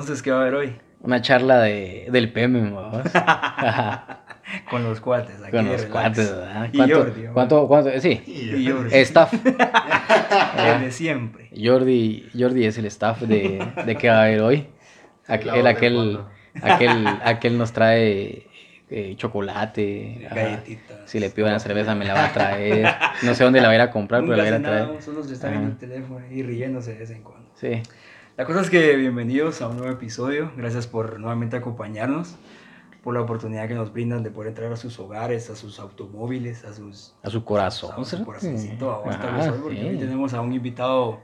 entonces qué va a haber hoy? Una charla de, del PM, vamos. Con los cuates. Aquí Con los relax. cuates, ¿verdad? Y ¿Cuánto, Jordi. cuánto, cuánto? Sí, Y Jordi. staff. El de siempre. Jordi, Jordi es el staff de, de qué va a haber hoy. De aquel, aquel, aquel nos trae eh, chocolate. ajá. Galletitas. Si le pido una cerveza me la va a traer. No sé dónde la va a ir a comprar, Nunca pero la va a traer. nada, solo se está viendo el teléfono y riéndose de vez en cuando. Sí. La cosa es que bienvenidos a un nuevo episodio. Gracias por nuevamente acompañarnos, por la oportunidad que nos brindan de poder entrar a sus hogares, a sus automóviles, a sus A su corazón. a su corazoncito. a vos, tal Ajá, vez hoy, porque hoy tenemos a un invitado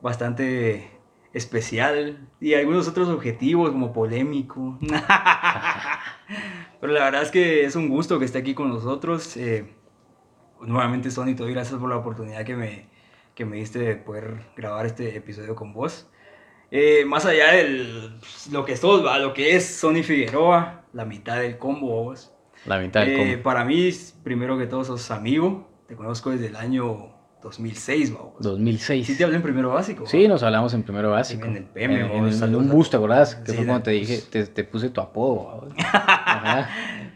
bastante especial y algunos otros objetivos como polémico. Pero la verdad es que es un gusto que esté aquí con nosotros. Eh, nuevamente, Sony, te doy gracias por la oportunidad que me, que me diste de poder grabar este episodio con vos. Eh, más allá de lo que sos, ¿va? lo que es Sony Figueroa, la mitad del combo, vos. La mitad del Eh, combo. para mí, primero que todo, sos amigo. Te conozco desde el año 2006, vamos. 2006. Sí te hablé en primero básico. Sí, ¿va? nos hablamos en primero básico. En el PM, En, en- en un bus, ¿te acordás? Que Sí, fue cuando te dije, te, te puse tu apodo. Ajá.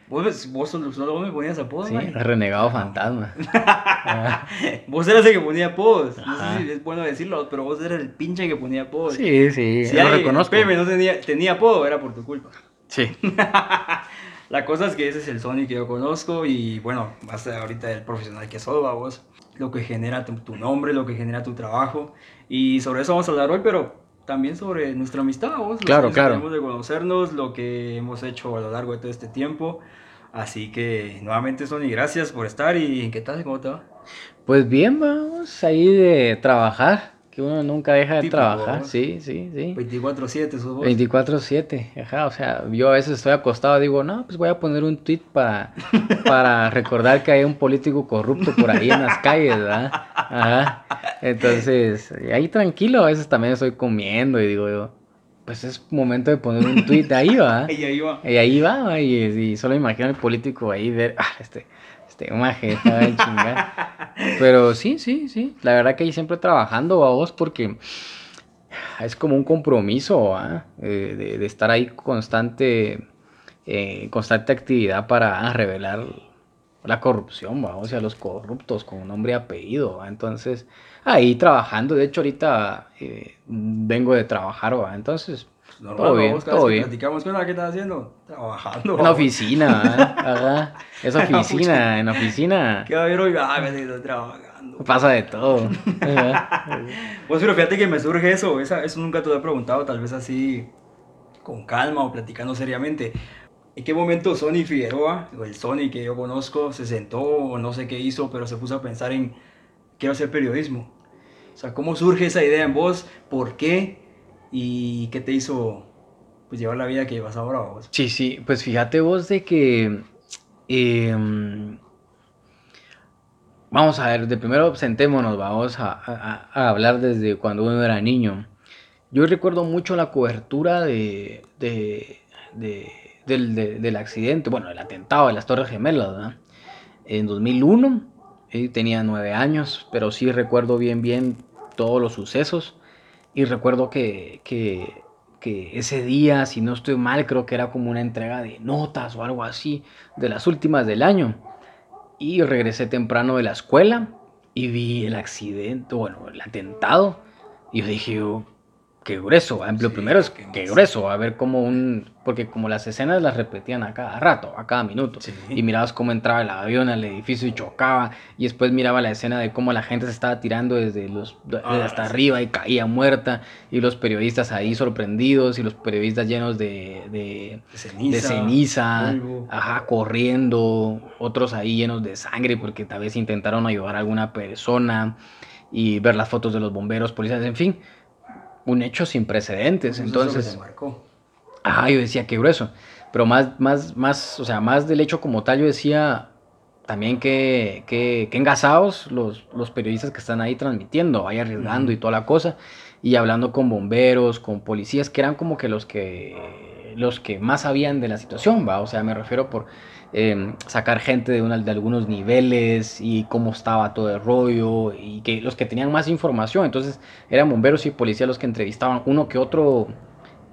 Vos, vos solo, solo me ponías apodos, Sí, man. renegado fantasma. Vos eras el que ponía apodos. No sé si es bueno decirlo, pero vos eras el pinche que ponía apodos. Sí, sí, Si lo reconozco. PM no tenía, tenía apodo, era por tu culpa. Sí. La cosa es que ese es el Sony que yo conozco y bueno, más ahorita el profesional que va, vos. Lo que genera tu, tu nombre, lo que genera tu trabajo. Y sobre eso vamos a hablar hoy, pero también sobre nuestra amistad, vos. Claro, claro. Tenemos de conocernos, lo que hemos hecho a lo largo de todo este tiempo. Así que nuevamente, Sony, gracias por estar y ¿qué tal? ¿Cómo te va? Pues bien, vamos ahí de trabajar. Que uno nunca deja de Típico, trabajar. Sí, sí, sí. 24-7 sos vos. 24-7, ajá, o sea, yo a veces estoy acostado y digo, no, pues voy a poner un tweet para, para recordar que hay un político corrupto por ahí en las calles, ¿verdad? Ajá, entonces, ahí tranquilo, a veces también estoy comiendo y digo yo, pues es momento de poner un tweet ahí, ¿va? Y ahí va. Y ahí va, ¿va? y, y solo imagino al político ahí ver, ah, este, este maje, estaba en chingar. Pero sí, sí, sí, la verdad que ahí siempre trabajando, a vos, porque es como un compromiso. Eh, de, de estar ahí constante, eh, constante actividad para revelar la corrupción, ¿va? o sea, los corruptos con nombre y apellido, ¿va? entonces ahí trabajando, de hecho ahorita eh, vengo de trabajar, ¿va? entonces Normal, todo bien, vos, todo bien. Platicamos con la que estás haciendo. Trabajando. En la vos. oficina, ¿verdad? Ajá. Es oficina, en oficina. ¿Qué va a haber hoy? Ah, me estoy trabajando. Pasa de todo. Pues pero fíjate que me surge eso, esa, eso nunca te lo he preguntado, tal vez así con calma o platicando seriamente. ¿En qué momento Sony Figueroa, o el Sony que yo conozco, se sentó o no sé qué hizo, pero se puso a pensar en quiero hacer periodismo? O sea, ¿cómo surge esa idea en vos? ¿Por qué? ¿Y qué te hizo pues, llevar la vida que llevas ahora vos? Sí, sí, pues fíjate vos de que... em, vamos a ver, de primero sentémonos, vamos a, a- hablar desde cuando uno era niño. Yo recuerdo mucho la cobertura de, de- de- del, de- del accidente, bueno, el atentado de las Torres Gemelas, ¿verdad? En 2001, eh, tenía nueve años, pero sí recuerdo bien, bien todos los sucesos. Y recuerdo que, que, ese día, si no estoy mal, creo que era como una entrega de notas o algo así, de las últimas del año. Y regresé temprano de la escuela y vi el accidente, bueno, el atentado. Y yo dije, yo, qué grueso. Lo Sí, primero es qué qué grueso, a ver cómo un... Porque como las escenas las repetían a cada rato, a cada minuto. Sí. Y mirabas cómo entraba el avión al edificio y chocaba. Y después miraba la escena de cómo la gente se estaba tirando desde, los, Ah, hasta sí. arriba y caía muerta. Y los periodistas ahí sorprendidos y los periodistas llenos de, de, De ceniza. de ceniza, ajá, corriendo, otros ahí llenos de sangre porque tal vez intentaron ayudar a alguna persona y ver las fotos de los bomberos, policías, en fin, un hecho sin precedentes. Pues eso Entonces, te marcó. ajá, yo decía qué grueso, pero más, más, más, o sea, más del hecho como tal, yo decía también que, que, que engasados los, los periodistas que están ahí transmitiendo, ahí arriesgando y toda la cosa, y hablando con bomberos, con policías, que eran como que los que los que más sabían de la situación, ¿va? O sea, me refiero por eh, sacar gente de, una, de algunos niveles y cómo estaba todo el rollo y que los que tenían más información. Entonces eran bomberos y policías los que entrevistaban uno que otro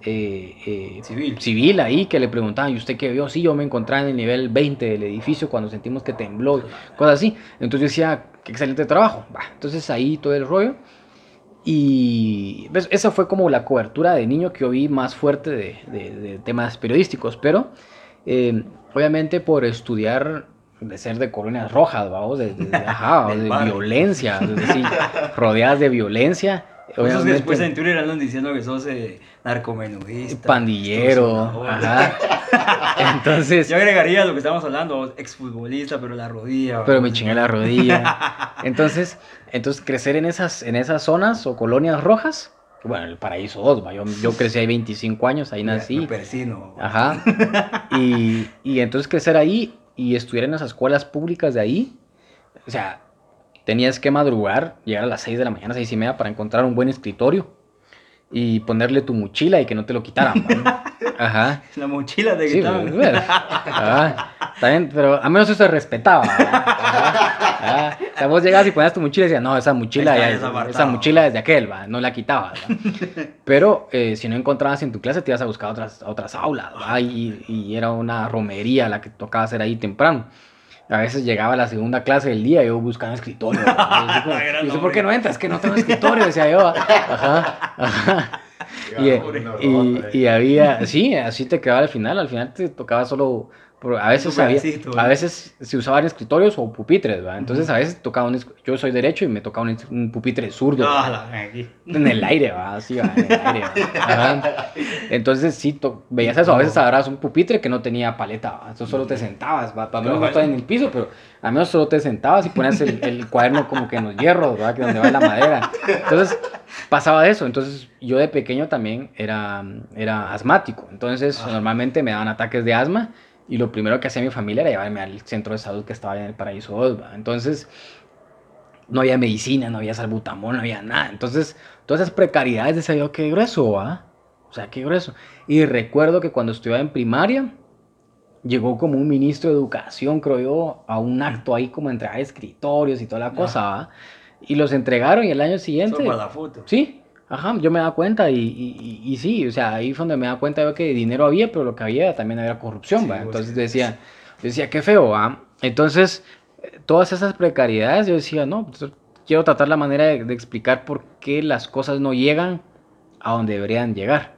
eh, eh, Civil. civil ahí que le preguntaban, ¿y usted qué vio? Sí, yo me encontraba en el nivel 20 del edificio cuando sentimos que tembló, cosas así. Entonces yo decía, qué excelente trabajo. Entonces ahí todo el rollo. Y pues, esa fue como la cobertura de niño que yo vi más fuerte de, de- de temas periodísticos, pero eh, obviamente por estudiar de ser de colonias rojas, vamos, de, de- de- ajá, violencia, es decir, rodeadas de violencia. Obviamente- después en Twitter andan diciendo que sos eh, narcomenudista. pandillero, ajá. Entonces, Yo agregaría lo que estábamos hablando, exfutbolista, pero la rodilla. pero me chingué la rodilla. Entonces, entonces crecer en esas, en esas zonas o colonias rojas, bueno, el paraíso 2, yo, yo crecí ahí 25 años, ahí nací. Persino. Ajá. Y, y entonces crecer ahí y estudiar en las escuelas públicas de ahí, o sea, tenías que madrugar, llegar a las 6 de la mañana, 6 y media, para encontrar un buen escritorio y ponerle tu mochila y que no te lo quitaran. ¿va? Ajá. La mochila te Sí, quitaban. pues, bueno. Ajá. Está bien, pero al menos eso se respetaba. Ajá. Ajá. O sea, vos llegabas y ponías tu mochila y decías, no, esa mochila, ya- esa mochila es de aquel, ¿va? no la quitabas. ¿va? Pero eh, si no encontrabas en tu clase, te ibas a buscar otras, otras aulas. Y, y era una romería la que tocaba hacer ahí temprano. A veces llegaba la segunda clase del día y yo buscaba escritorio. Y yo, como, Gran "¿Y usted ¿por qué no entras? Que no tengo escritorio, decía yo. Ajá, ajá. Y, y- y había, sí, así te quedaba al final, al final te tocaba solo, a veces había, a veces se usaban escritorios o pupitres, ¿va? Entonces a veces tocaba un, yo soy derecho y me tocaba un, un pupitre zurdo, Ah, la- aquí. en el aire, va, así, va, en el aire. Entonces sí, to- veías eso, a veces agarrabas un pupitre que no tenía paleta, entonces solo te sentabas, va, para menos no estaba en el piso, pero al menos solo te sentabas y ponías el, el cuaderno como que en los hierros, ¿va? que donde va la madera. Entonces pasaba eso, entonces yo de pequeño también era, era asmático, entonces normalmente me daban ataques de asma y lo primero que hacía mi familia era llevarme al centro de salud que estaba en el Paraíso 2, ¿va? entonces no había medicina, no había salbutamol, no había nada. Entonces, todas esas precariedades decía yo, qué grueso, ¿va? O sea, qué grueso. Y recuerdo que cuando estudiaba en primaria, llegó como un ministro de educación, creo yo, a un acto ahí como entregar escritorios y toda la cosa, ¿va? Y los entregaron y el año siguiente... Para la foto. Sí, ajá, yo me daba cuenta y, y, y- y sí, o sea, ahí fue donde me daba cuenta yo que dinero había, pero lo que había también había corrupción, Sí, ¿va? Entonces decía, decía, qué feo, ¿va? Entonces, eh, todas esas precariedades, yo decía, no, pues, quiero tratar la manera de, de explicar por qué las cosas no llegan a donde deberían llegar.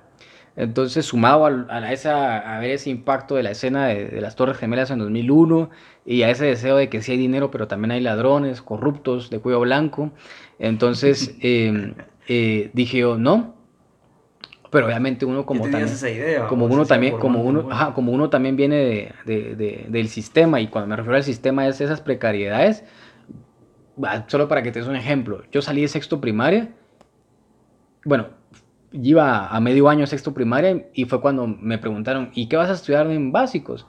Entonces, sumado a, la- esa, a ver ese impacto de la escena de, de las Torres Gemelas en 2001 y a ese deseo de que sí hay dinero, pero también hay ladrones, corruptos, de cuello blanco, entonces eh, eh, dije yo, no. Pero obviamente uno como también, esa idea. como uno también, como uno, bueno. ajá, como uno también viene de, de- de- del sistema, y cuando me refiero al sistema es esas precariedades, solo para que te des un ejemplo, yo salí de sexto primaria, bueno, iba a medio año sexto primaria y fue cuando me preguntaron, ¿y qué vas a estudiar en básicos?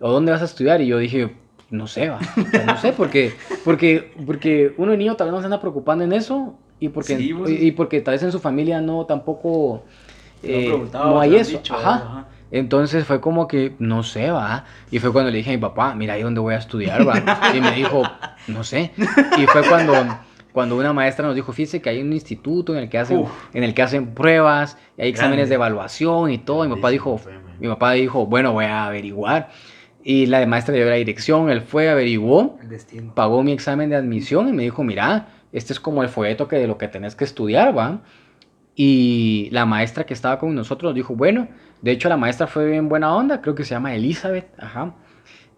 ¿O dónde vas a estudiar? Y yo dije, no sé, va. O sea, no sé, porque, porque, porque uno de niño tal vez no se anda preocupando en eso y porque, Sí, vos- y, y porque tal vez en su familia no tampoco eh, no te hay eso. dicho, Ajá. ajá. Entonces fue como que, no sé, va. Y fue cuando le dije a mi papá, mira ahí dónde voy a estudiar, va. Y me dijo, no sé. Y fue cuando, cuando una maestra nos dijo, fíjese que hay un instituto en el que hacen, Uf. en el que hacen pruebas, y hay exámenes Grande. de evaluación y todo. Y mi papá dijo, mi papá dijo, bueno, voy a averiguar. Y la maestra le dio la dirección, él fue, averiguó, El pagó mi examen de admisión y me dijo, mira, este es como el folleto que de lo que tenés que estudiar, ¿va? Y la maestra que estaba con nosotros nos dijo, bueno, de hecho la maestra fue bien buena onda, creo que se llama Elizabeth, ajá.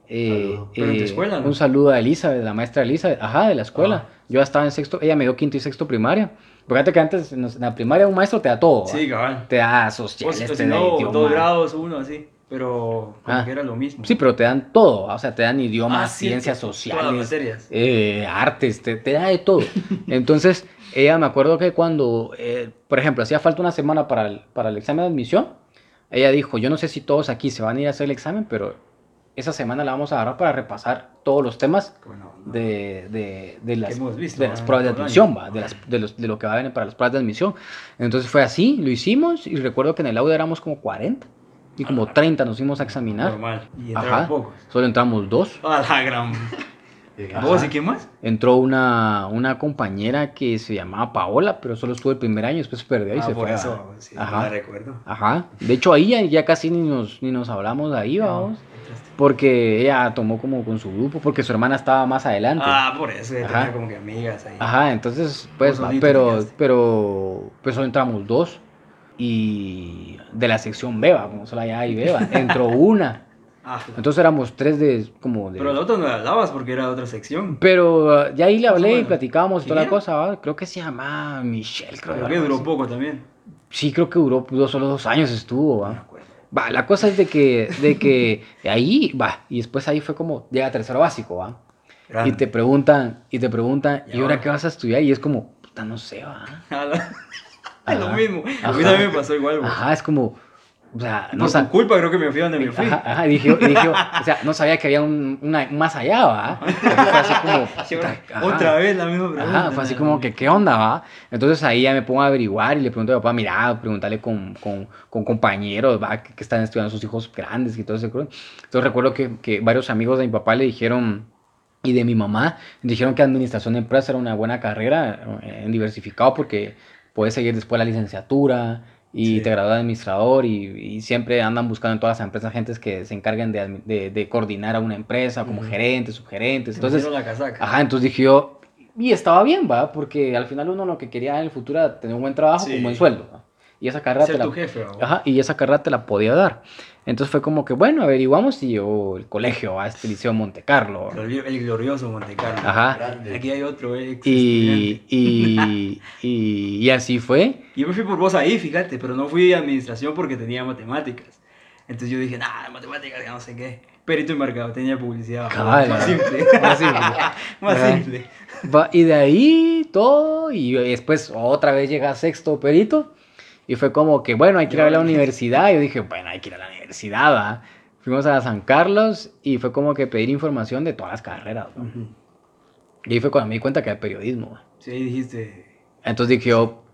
Eh. Pero en tu eh, escuela, ¿no? Un saludo a Elizabeth, la maestra Elizabeth, ajá, de la escuela. Ah. Yo estaba en sexto, ella me dio quinto y sexto primaria. Fíjate que antes en la primaria un maestro te da todo, ¿va? Sí, cabal. te da O sociales, si, o te si da no, dos grados, uno así. Pero como Ah. que era lo mismo. Sí, pero te dan todo, o sea, te dan idiomas, Ah, sí, ciencias sociales, eh, artes, te, te da de todo. Entonces, ella me acuerdo que cuando, eh, por ejemplo, hacía falta una semana para el, para el examen de admisión, ella dijo, yo no sé si todos aquí se van a ir a hacer el examen, pero esa semana la vamos a agarrar para repasar todos los temas Bueno, no. de, de, de las, hemos visto, de las pruebas de admisión, va, de, las, de, los, de lo que va a venir para las pruebas de admisión. Entonces fue así, lo hicimos y recuerdo que en el audio éramos como 40. Y como 30 nos fuimos a examinar. Normal. Y entraron Ajá. pocos. Solo entramos dos. A la gran. ¿Vos y quién más? Entró una, una compañera que se llamaba Paola, pero solo estuvo el primer año, después se perdió y ah, se por fue. eso, ¿va? sí, Ajá. no la recuerdo. Ajá. De hecho, ahí ya, ya casi ni nos, ni nos hablamos de ahí, vamos. Porque ella tomó como con su grupo, porque su hermana estaba más adelante. Ah, por eso, Ajá. tenía como que amigas ahí. Ajá, entonces, pues, va, pero, pero, pues solo entramos dos. Y de la sección Beba, como solo allá hay Beba, entró una. Ah, Entonces éramos tres de, como de... pero al otro no le hablabas porque era otra sección. Pero uh, ya ahí le hablé y platicábamos y ¿Quién toda la era? cosa, ¿va? Creo que se llamaba Michelle, creo. Creo que duró así. poco también. Sí, creo que duró dos, solo dos años estuvo, ¿va? Va, la cosa es de que, de que ahí, va, y después ahí fue como, llega tercero básico, ¿va? Y Grande. te preguntan, y te preguntan, ¿Y ¿y ahora ahora? qué vas a estudiar? Y es como, puta, no sé, ¿va? Es lo Ajá. mismo. A mí también me pasó igual, güey. Ajá, es como, o sea, no Por tu culpa creo que me fui donde me fui. Ajá, ajá, dije, dije, o sea, no sabía que había un, una, un más allá, ¿va? Fue así como, ajá. Otra vez la misma pregunta. Ajá, fue así como que, ¿qué onda, va? Entonces ahí ya me pongo a averiguar y le pregunto a mi papá, mira, preguntarle con, con, con compañeros, va, que, que están estudiando sus hijos grandes y todo ese cosas. Entonces recuerdo que, que varios amigos de mi papá le dijeron, y de mi mamá, dijeron que administración de empresas era una buena carrera eh, en diversificado porque puedes seguir después la licenciatura y Sí. te gradúas de administrador y, y siempre andan buscando en todas las empresas gentes que se encarguen de, de, de coordinar a una empresa como Ujú. gerentes, subgerentes. Entonces. Entonces, la casaca. Ajá, entonces dije yo, y estaba bien, va, porque al final uno lo que quería en el futuro era tener un buen trabajo Sí. con buen sueldo. ¿va? Y esa carrera Ser te la, jefe, ajá, y esa carrera te la podía dar. Entonces fue como que, bueno, averiguamos y yo, el colegio, a este liceo Monte Carlo. El, glorioso Monte Carlo. Ajá. Grande. Aquí hay otro ex Y, estudiante. y, y, y así fue. Yo me fui por vos ahí, fíjate, pero no fui a administración porque tenía matemáticas. Entonces yo dije, nah, matemáticas, ya no sé qué. Perito y mercado, tenía publicidad. Cabal, Más simple. Más simple. Más Ajá. simple. Va, y de ahí todo, y después otra vez llega sexto perito, y fue como que, bueno, hay que ir a la universidad. Y yo dije, bueno, hay que ir a la universidad, ¿va? Fuimos a San Carlos y fue como que pedir información de todas las carreras, ¿va? Y ahí fue cuando me di cuenta que era periodismo, ¿va? Sí, ahí dijiste, Entonces dije yo,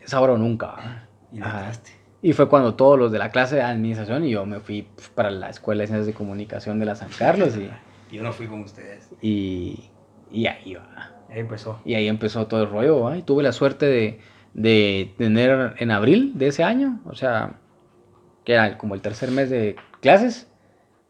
es ahora o nunca, y. Y fue cuando todos los de la clase de administración y yo me fui para la Escuela de Ciencias de Comunicación de la San Carlos y, Yo no fui con ustedes. y, y ahí va. Ahí empezó. Y ahí empezó todo el rollo, ¿va? Y tuve la suerte de, de tener en abril de ese año, o sea, que era como el tercer mes de clases,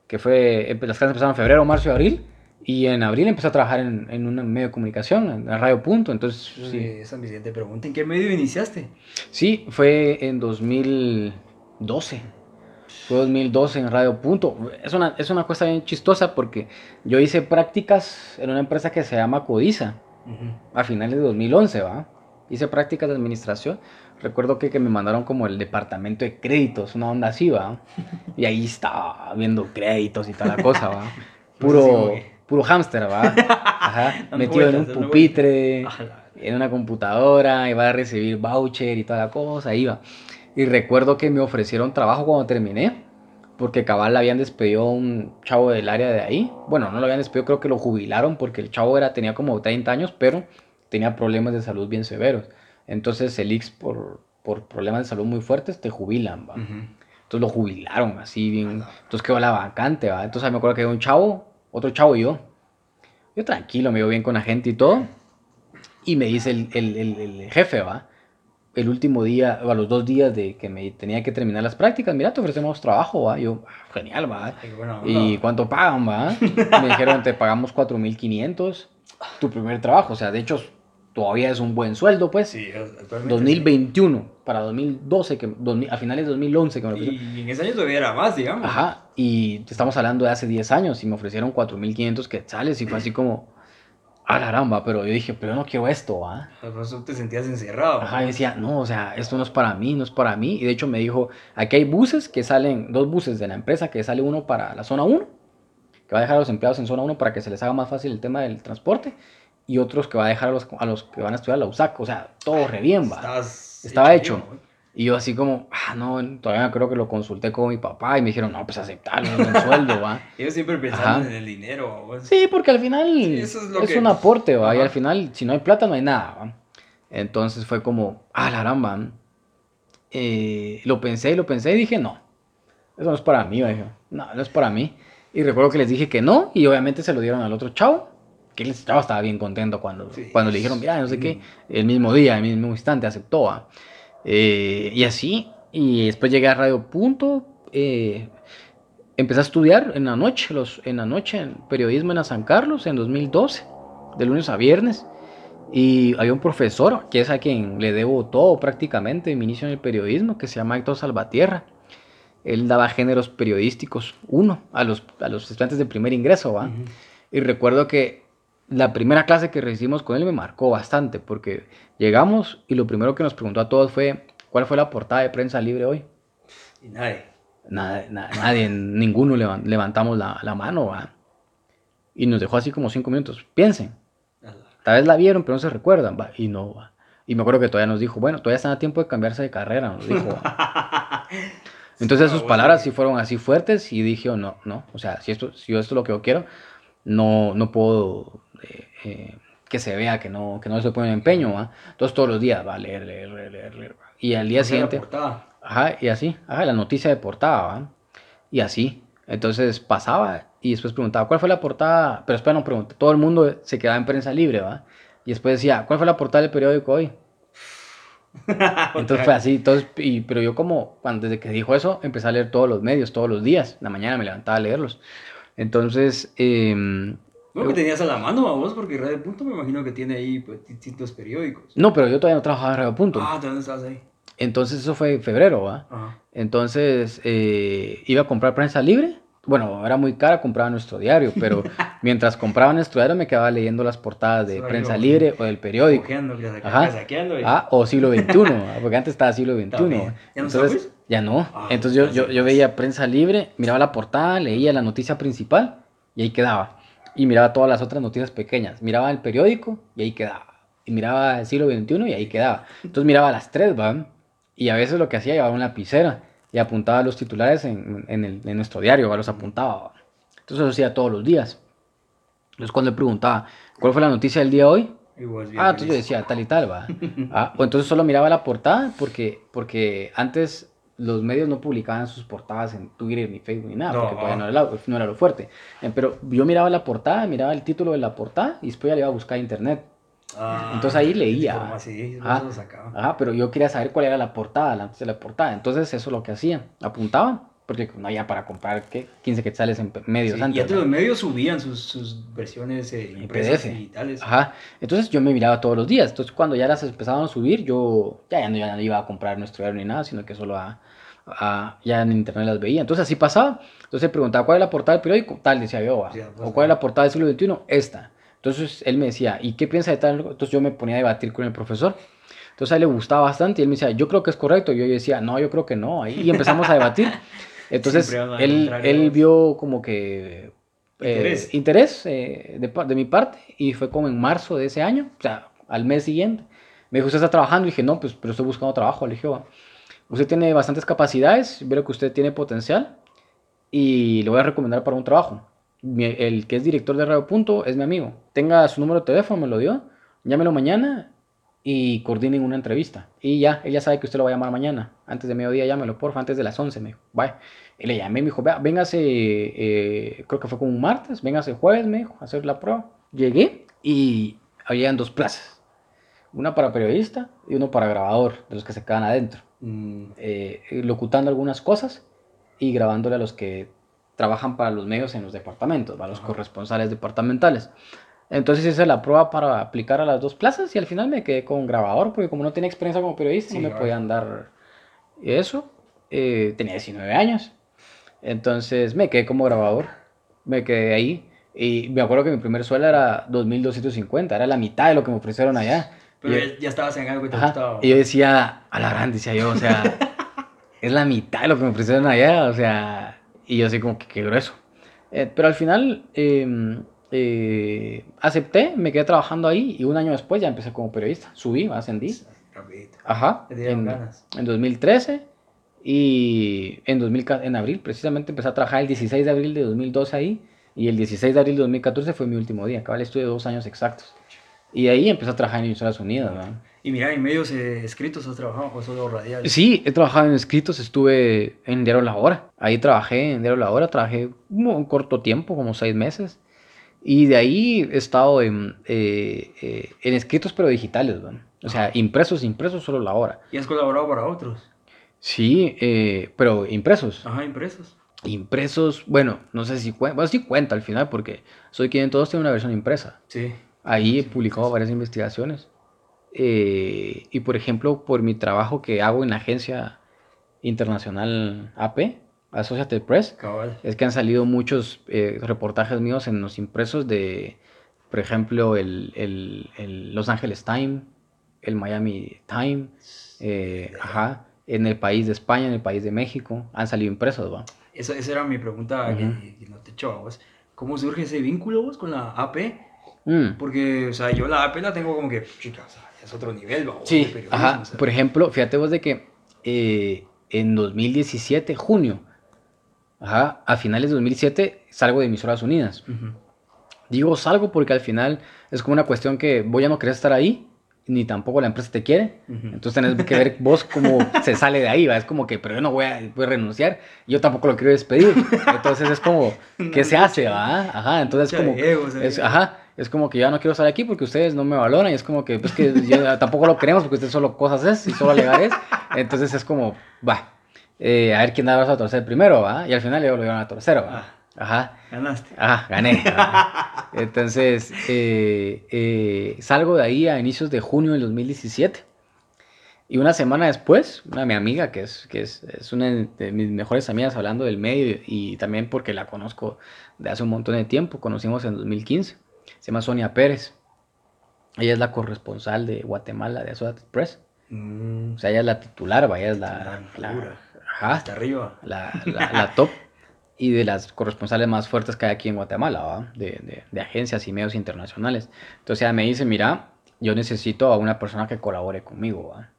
que fue, empe- las clases empezaron en febrero, marzo y abril, y en abril empecé a trabajar en, en un medio de comunicación, en Radio Punto, entonces Sí. Esa es mi siguiente pregunta. ¿En qué medio iniciaste? sí, fue en 2012. Fue 2012 en Radio Punto. Es una, es una cosa bien chistosa porque yo hice prácticas en una empresa que se llama Codiza. a finales de 2011, ¿va? Hice prácticas de administración. Recuerdo que, que me mandaron como el departamento de créditos, una onda así, ¿va? Y ahí estaba viendo créditos y toda la cosa, ¿va? Pues Puro, puro hámster, ¿va? Ajá, metido en un pupitre, en una computadora, iba a recibir voucher y toda la cosa, iba. Y recuerdo que me ofrecieron trabajo cuando terminé, porque cabal habían despedido a un chavo del área de ahí. Bueno, no lo habían despedido, creo que lo jubilaron porque el chavo era, tenía como 30 años, pero tenía problemas de salud bien severos. Entonces el IX por, por problemas de salud muy fuertes te jubilan, ¿va? Ujú. Entonces lo jubilaron así bien. Entonces quedó la vacante, ¿va? Entonces me acuerdo que había un chavo, otro chavo y yo. Yo tranquilo, me iba bien con la gente y todo. Y me dice el, el, el, el jefe, ¿va? El último día, o a los dos días de que me tenía que terminar las prácticas, mira, te ofrecemos trabajo, ¿va? Yo, "Ah, genial, ¿va? Ay, onda. ¿Y cuánto pagan, va? Me dijeron, te pagamos 4.500, tu primer trabajo. O sea, de hecho, todavía es un buen sueldo, pues. Sí, actualmente 2021 para 2012, que, 2000 a finales de 2011 que me lo sí. Y en ese año todavía era más, digamos. Ajá, y estamos hablando de hace 10 años y me ofrecieron 4.500 quetzales y fue así como, a la ramba, pero yo dije, pero yo no quiero esto, ¿va? Por eso te sentías encerrado. Ajá, y decía, no, o sea, esto no es para mí, no es para mí. Y de hecho me dijo, aquí hay buses que salen, dos buses de la empresa, que sale uno para la zona 1, que va a dejar a los empleados en zona 1 para que se les haga más fácil el tema del transporte, y otros que va a dejar a los, a los que van a estudiar la USAC, o sea, todo re bien, va. Estaba hecho. Y yo así como, ah, no, todavía creo que lo consulté con mi papá y me dijeron, no, pues aceptarlo, es un sueldo, va. Ellos siempre pensaban en el dinero. güey. Sí, porque al final eso es lo es que- un aporte, ¿va? Y al final, si no hay plata, no hay nada, ¿va? Entonces fue como, ah, la ramba. Eh, lo pensé y lo pensé y dije, no. eso no es para mí, dijo, no, no es para mí. Y recuerdo que les dije que no, y obviamente se lo dieron al otro chavo, que el chavo estaba bien contento cuando, Sí. cuando le dijeron, mira, no sé qué, el mismo día, el mismo instante aceptó. Eh, y así, y después llegué a Radio Punto, eh, empecé a estudiar en la noche, los, en la noche, en periodismo en San Carlos, en 2012, de lunes a viernes. Y había un profesor, que es a quien le debo todo prácticamente, mi inicio en el periodismo, que se llama Héctor Salvatierra. Él daba géneros periodísticos, uno, a los, a los estudiantes de primer ingreso, ¿va? Y recuerdo que la primera clase que recibimos con él me marcó bastante, porque llegamos y lo primero que nos preguntó a todos fue, ¿cuál fue la portada de prensa libre hoy? Y nadie. Nadie, ninguno levan- levantamos la, la mano, ¿va? Y nos dejó así como cinco minutos. Piensen, tal vez la vieron, pero no se recuerdan, ¿va? Y no, ¿va? Y me acuerdo que todavía nos dijo, bueno, todavía están a tiempo de cambiarse de carrera, nos dijo. ¿va? Entonces sus palabras sí fueron así fuertes y dije, oh, no, no, o sea, si esto, si yo esto es lo que yo quiero, no, no puedo eh, eh, que se vea que no, que no se pone empeño, ¿va? Entonces todos los días, va, leer, leer, leer, leer, leer, ¿va? Y al día siguiente, ajá, y así, ajá, la noticia de portada, ¿va? Y así, entonces pasaba y después preguntaba, ¿cuál fue la portada? Pero después no pregunté, todo el mundo se quedaba en prensa libre, ¿va? Y después decía, ¿cuál fue la portada del periódico hoy? Entonces fue así, entonces, y, pero yo como, cuando, desde que dijo eso, empecé a leer todos los medios, todos los días. En la mañana me levantaba a leerlos. Entonces, em, Bueno, que tenías a la mano a vos, porque Radio Punto me imagino que tiene ahí pues, distintos periódicos. no, pero yo todavía no trabajaba en Radio Punto. Ah, ¿de dónde estás ahí? Entonces eso fue en febrero, ¿va? Ajá. Entonces eh, iba a comprar prensa libre. Bueno, era muy cara, compraba nuestro diario, pero mientras compraba nuestro diario me quedaba leyendo las portadas de prensa ahí, libre o del periódico. Ajá. casaqueando, y- Ah, o siglo XXI, ¿va? porque antes estaba siglo XXI. También. ¿Ya no Entonces, pues? ya no. Ah, Entonces yo, yo, yo veía prensa libre, miraba la portada, leía la noticia principal y ahí quedaba. Y miraba todas las otras noticias pequeñas. Miraba el periódico y ahí quedaba. Y miraba el siglo XXI y ahí quedaba. Entonces miraba las tres, ¿va? Y a veces lo que hacía, llevaba una lapicera y apuntaba los titulares en, en, el- en nuestro diario, ¿va? los apuntaba. ¿va? Entonces lo hacía todos los días. Entonces cuando le preguntaba, ¿cuál fue la noticia del día de hoy? Ah, entonces yo decía tal y tal, va. Ah, o entonces solo miraba la portada porque, porque antes los medios no publicaban sus portadas en Twitter ni Facebook ni nada, No, porque todavía ah. no era, la- no era lo fuerte. Eh, Pero yo miraba la portada, miraba el título de la portada y después ya le iba a buscar a internet. Ah, Entonces ahí leía. así, Ah. Ajá, pero yo quería saber cuál era la portada, la de la portada. Entonces eso es lo que hacía. Apuntaban, porque no había para comprar ¿qué? 15 quetzales en medios Sí, antes. y antes los medios subían sus, sus versiones eh, impresas PDF. digitales. Ajá, entonces yo me miraba todos los días. Entonces cuando ya las empezaban a subir, yo ya, ya, no, ya no iba a comprar nuestro diario ni nada, sino que solo a, a- ya en internet las veía. Entonces así pasaba. Entonces preguntaba cuál es la portada del periódico, tal, decía yo. va. Sí, pues, o cuál es la portada del siglo XXI, esta. Entonces él me decía, ¿y qué piensa de tal? Entonces yo me ponía a debatir con el profesor. Entonces a él le gustaba bastante y él me decía, yo creo que es correcto. Y yo decía, no, yo creo que no. Y empezamos a debatir. Entonces él, él vio como que eh, Interés. interés eh, de, mi parte y fue como en marzo de ese año, o sea, al mes siguiente. Me dijo, ¿usted está trabajando? Y dije, no, pues, pero estoy buscando trabajo. Le dije, "Va, usted tiene bastantes capacidades, veo que usted tiene potencial y le voy a recomendar para un trabajo. El que es director de Radio Punto es mi amigo. Tenga su número de teléfono, me lo dio. Llámelo mañana y coordinen una entrevista. Y ya, ella sabe que usted lo va a llamar mañana. Antes de mediodía, llámelo, porfa, antes de las 11, me dijo. Vaya. Y le llamé, me dijo, vea, véngase, eh, creo que fue como un martes, véngase jueves, me dijo, a hacer la prueba. Llegué y habían dos plazas. Una para periodista y uno para grabador, de los que se quedan adentro. Mm, eh, locutando algunas cosas y grabándole a los que trabajan para los medios en los departamentos, a los Ajá. corresponsales departamentales. Entonces hice la prueba para aplicar a las dos plazas y al final me quedé con grabador porque como no tenía experiencia como periodista Sí, no me podían dar eso. Eh, tenía 19 años. Entonces me quedé como grabador. Me quedé ahí. Y me acuerdo que mi primer sueldo era 2.250. Era la mitad de lo que me ofrecieron allá. Pero ya, estabas en algo que te Ajá, gustaba. Y yo decía, a la gran, decía yo, o sea, es la mitad de lo que me ofrecieron allá, o sea, y yo así como que qué grueso. Eh, pero al final eh, eh, acepté, me quedé trabajando ahí y un año después ya empecé como periodista, subí, ascendí, Rapidito. ajá, Te en, ganas. en 2013 y en, 2000, ca- en abril precisamente empecé a trabajar el 16 de abril de 2012 ahí y el 16 de abril de 2014 fue mi último día, cabal estuve dos años exactos. Y ahí empecé a trabajar en Emisoras Unidas, ¿verdad? Y mira, en medios eh, escritos has trabajado o solo radial. Sí, he trabajado en escritos, estuve en Diario La Hora. Ahí trabajé en Diario La Hora, trabajé un, un corto tiempo, como seis meses. Y de ahí he estado en, eh, eh, en escritos, pero digitales, ¿verdad? O sea, impresos, impresos, solo La Hora. ¿Y has colaborado para otros? Sí, eh, pero impresos. Ajá, impresos. Impresos, bueno, no sé si cuenta, bueno, sí cuenta al final, porque Soy quien todos tiene una versión impresa. Sí. Ahí he publicado varias investigaciones. Eh, y por ejemplo, por mi trabajo que hago en la agencia internacional AP, Associated Press, Cabal. es que han salido muchos eh, reportajes míos en los impresos de, por ejemplo, el, el- el Los Angeles Times, el Miami Times, eh, ajá, en el país de España, en el país de México, han salido impresos, ¿va? Esa, esa era mi pregunta que- no te he hecho a vos. ¿Cómo surge ese vínculo vos con la AP? Mm. Porque, o sea, yo la AP la tengo como que, chica, o sea, es otro nivel, ¿va? Sí, ajá. o sea. Por ejemplo, fíjate vos de que eh, en 2017, junio, ajá, a finales de 2007, salgo de Emisoras Unidas. Ujú. Digo salgo porque al final es como una cuestión que vos ya no querés estar ahí, ni tampoco la empresa te quiere. Ujú. Entonces tenés que ver vos cómo se sale de ahí, ¿va? Es como que, pero yo no voy a, voy a renunciar, yo tampoco lo quiero despedir. Entonces es como, ¿qué se hace, va? Ajá, entonces como, es, ajá, es como que ya no quiero estar aquí porque ustedes no me valoran y es como que, pues que yo tampoco lo queremos porque ustedes solo cosas es y solo alegar es. Entonces es como, va, eh, a ver quién da el brazo a torcer primero, va, y al final ellos lo llevan a torcer, va. Ajá. Ganaste. Ah, gané. Ah. Entonces, eh, eh, salgo de ahí a inicios de junio del 2017. Y una semana después, una mi amiga, que es, que es, es una de mis mejores amigas hablando del medio y también porque la conozco de hace un montón de tiempo, conocimos en 2015, se llama Sonia Pérez. Ella es la corresponsal de Guatemala de Associated Press. Mm, O sea, ella es la titular, vaya, es la... La la- ajá hasta arriba. la, top y de las corresponsales más fuertes que hay aquí en Guatemala, ¿va? De, de- de agencias y medios internacionales. Entonces ella me dice, mira, yo necesito a una persona que colabore conmigo, ¿va?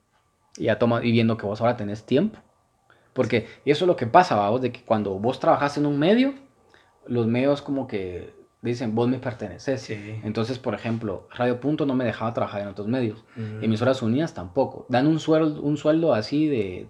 Y, ya toma, y viendo que vos ahora tenés tiempo. Porque eso es lo que pasa, ¿va? Vos, de que cuando vos trabajas en un medio, los medios como que dicen, vos me perteneces. Sí. Entonces, por ejemplo, Radio Punto no me dejaba trabajar en otros medios. Mm. Emisoras Unidas tampoco. Dan un sueldo, un sueldo así de.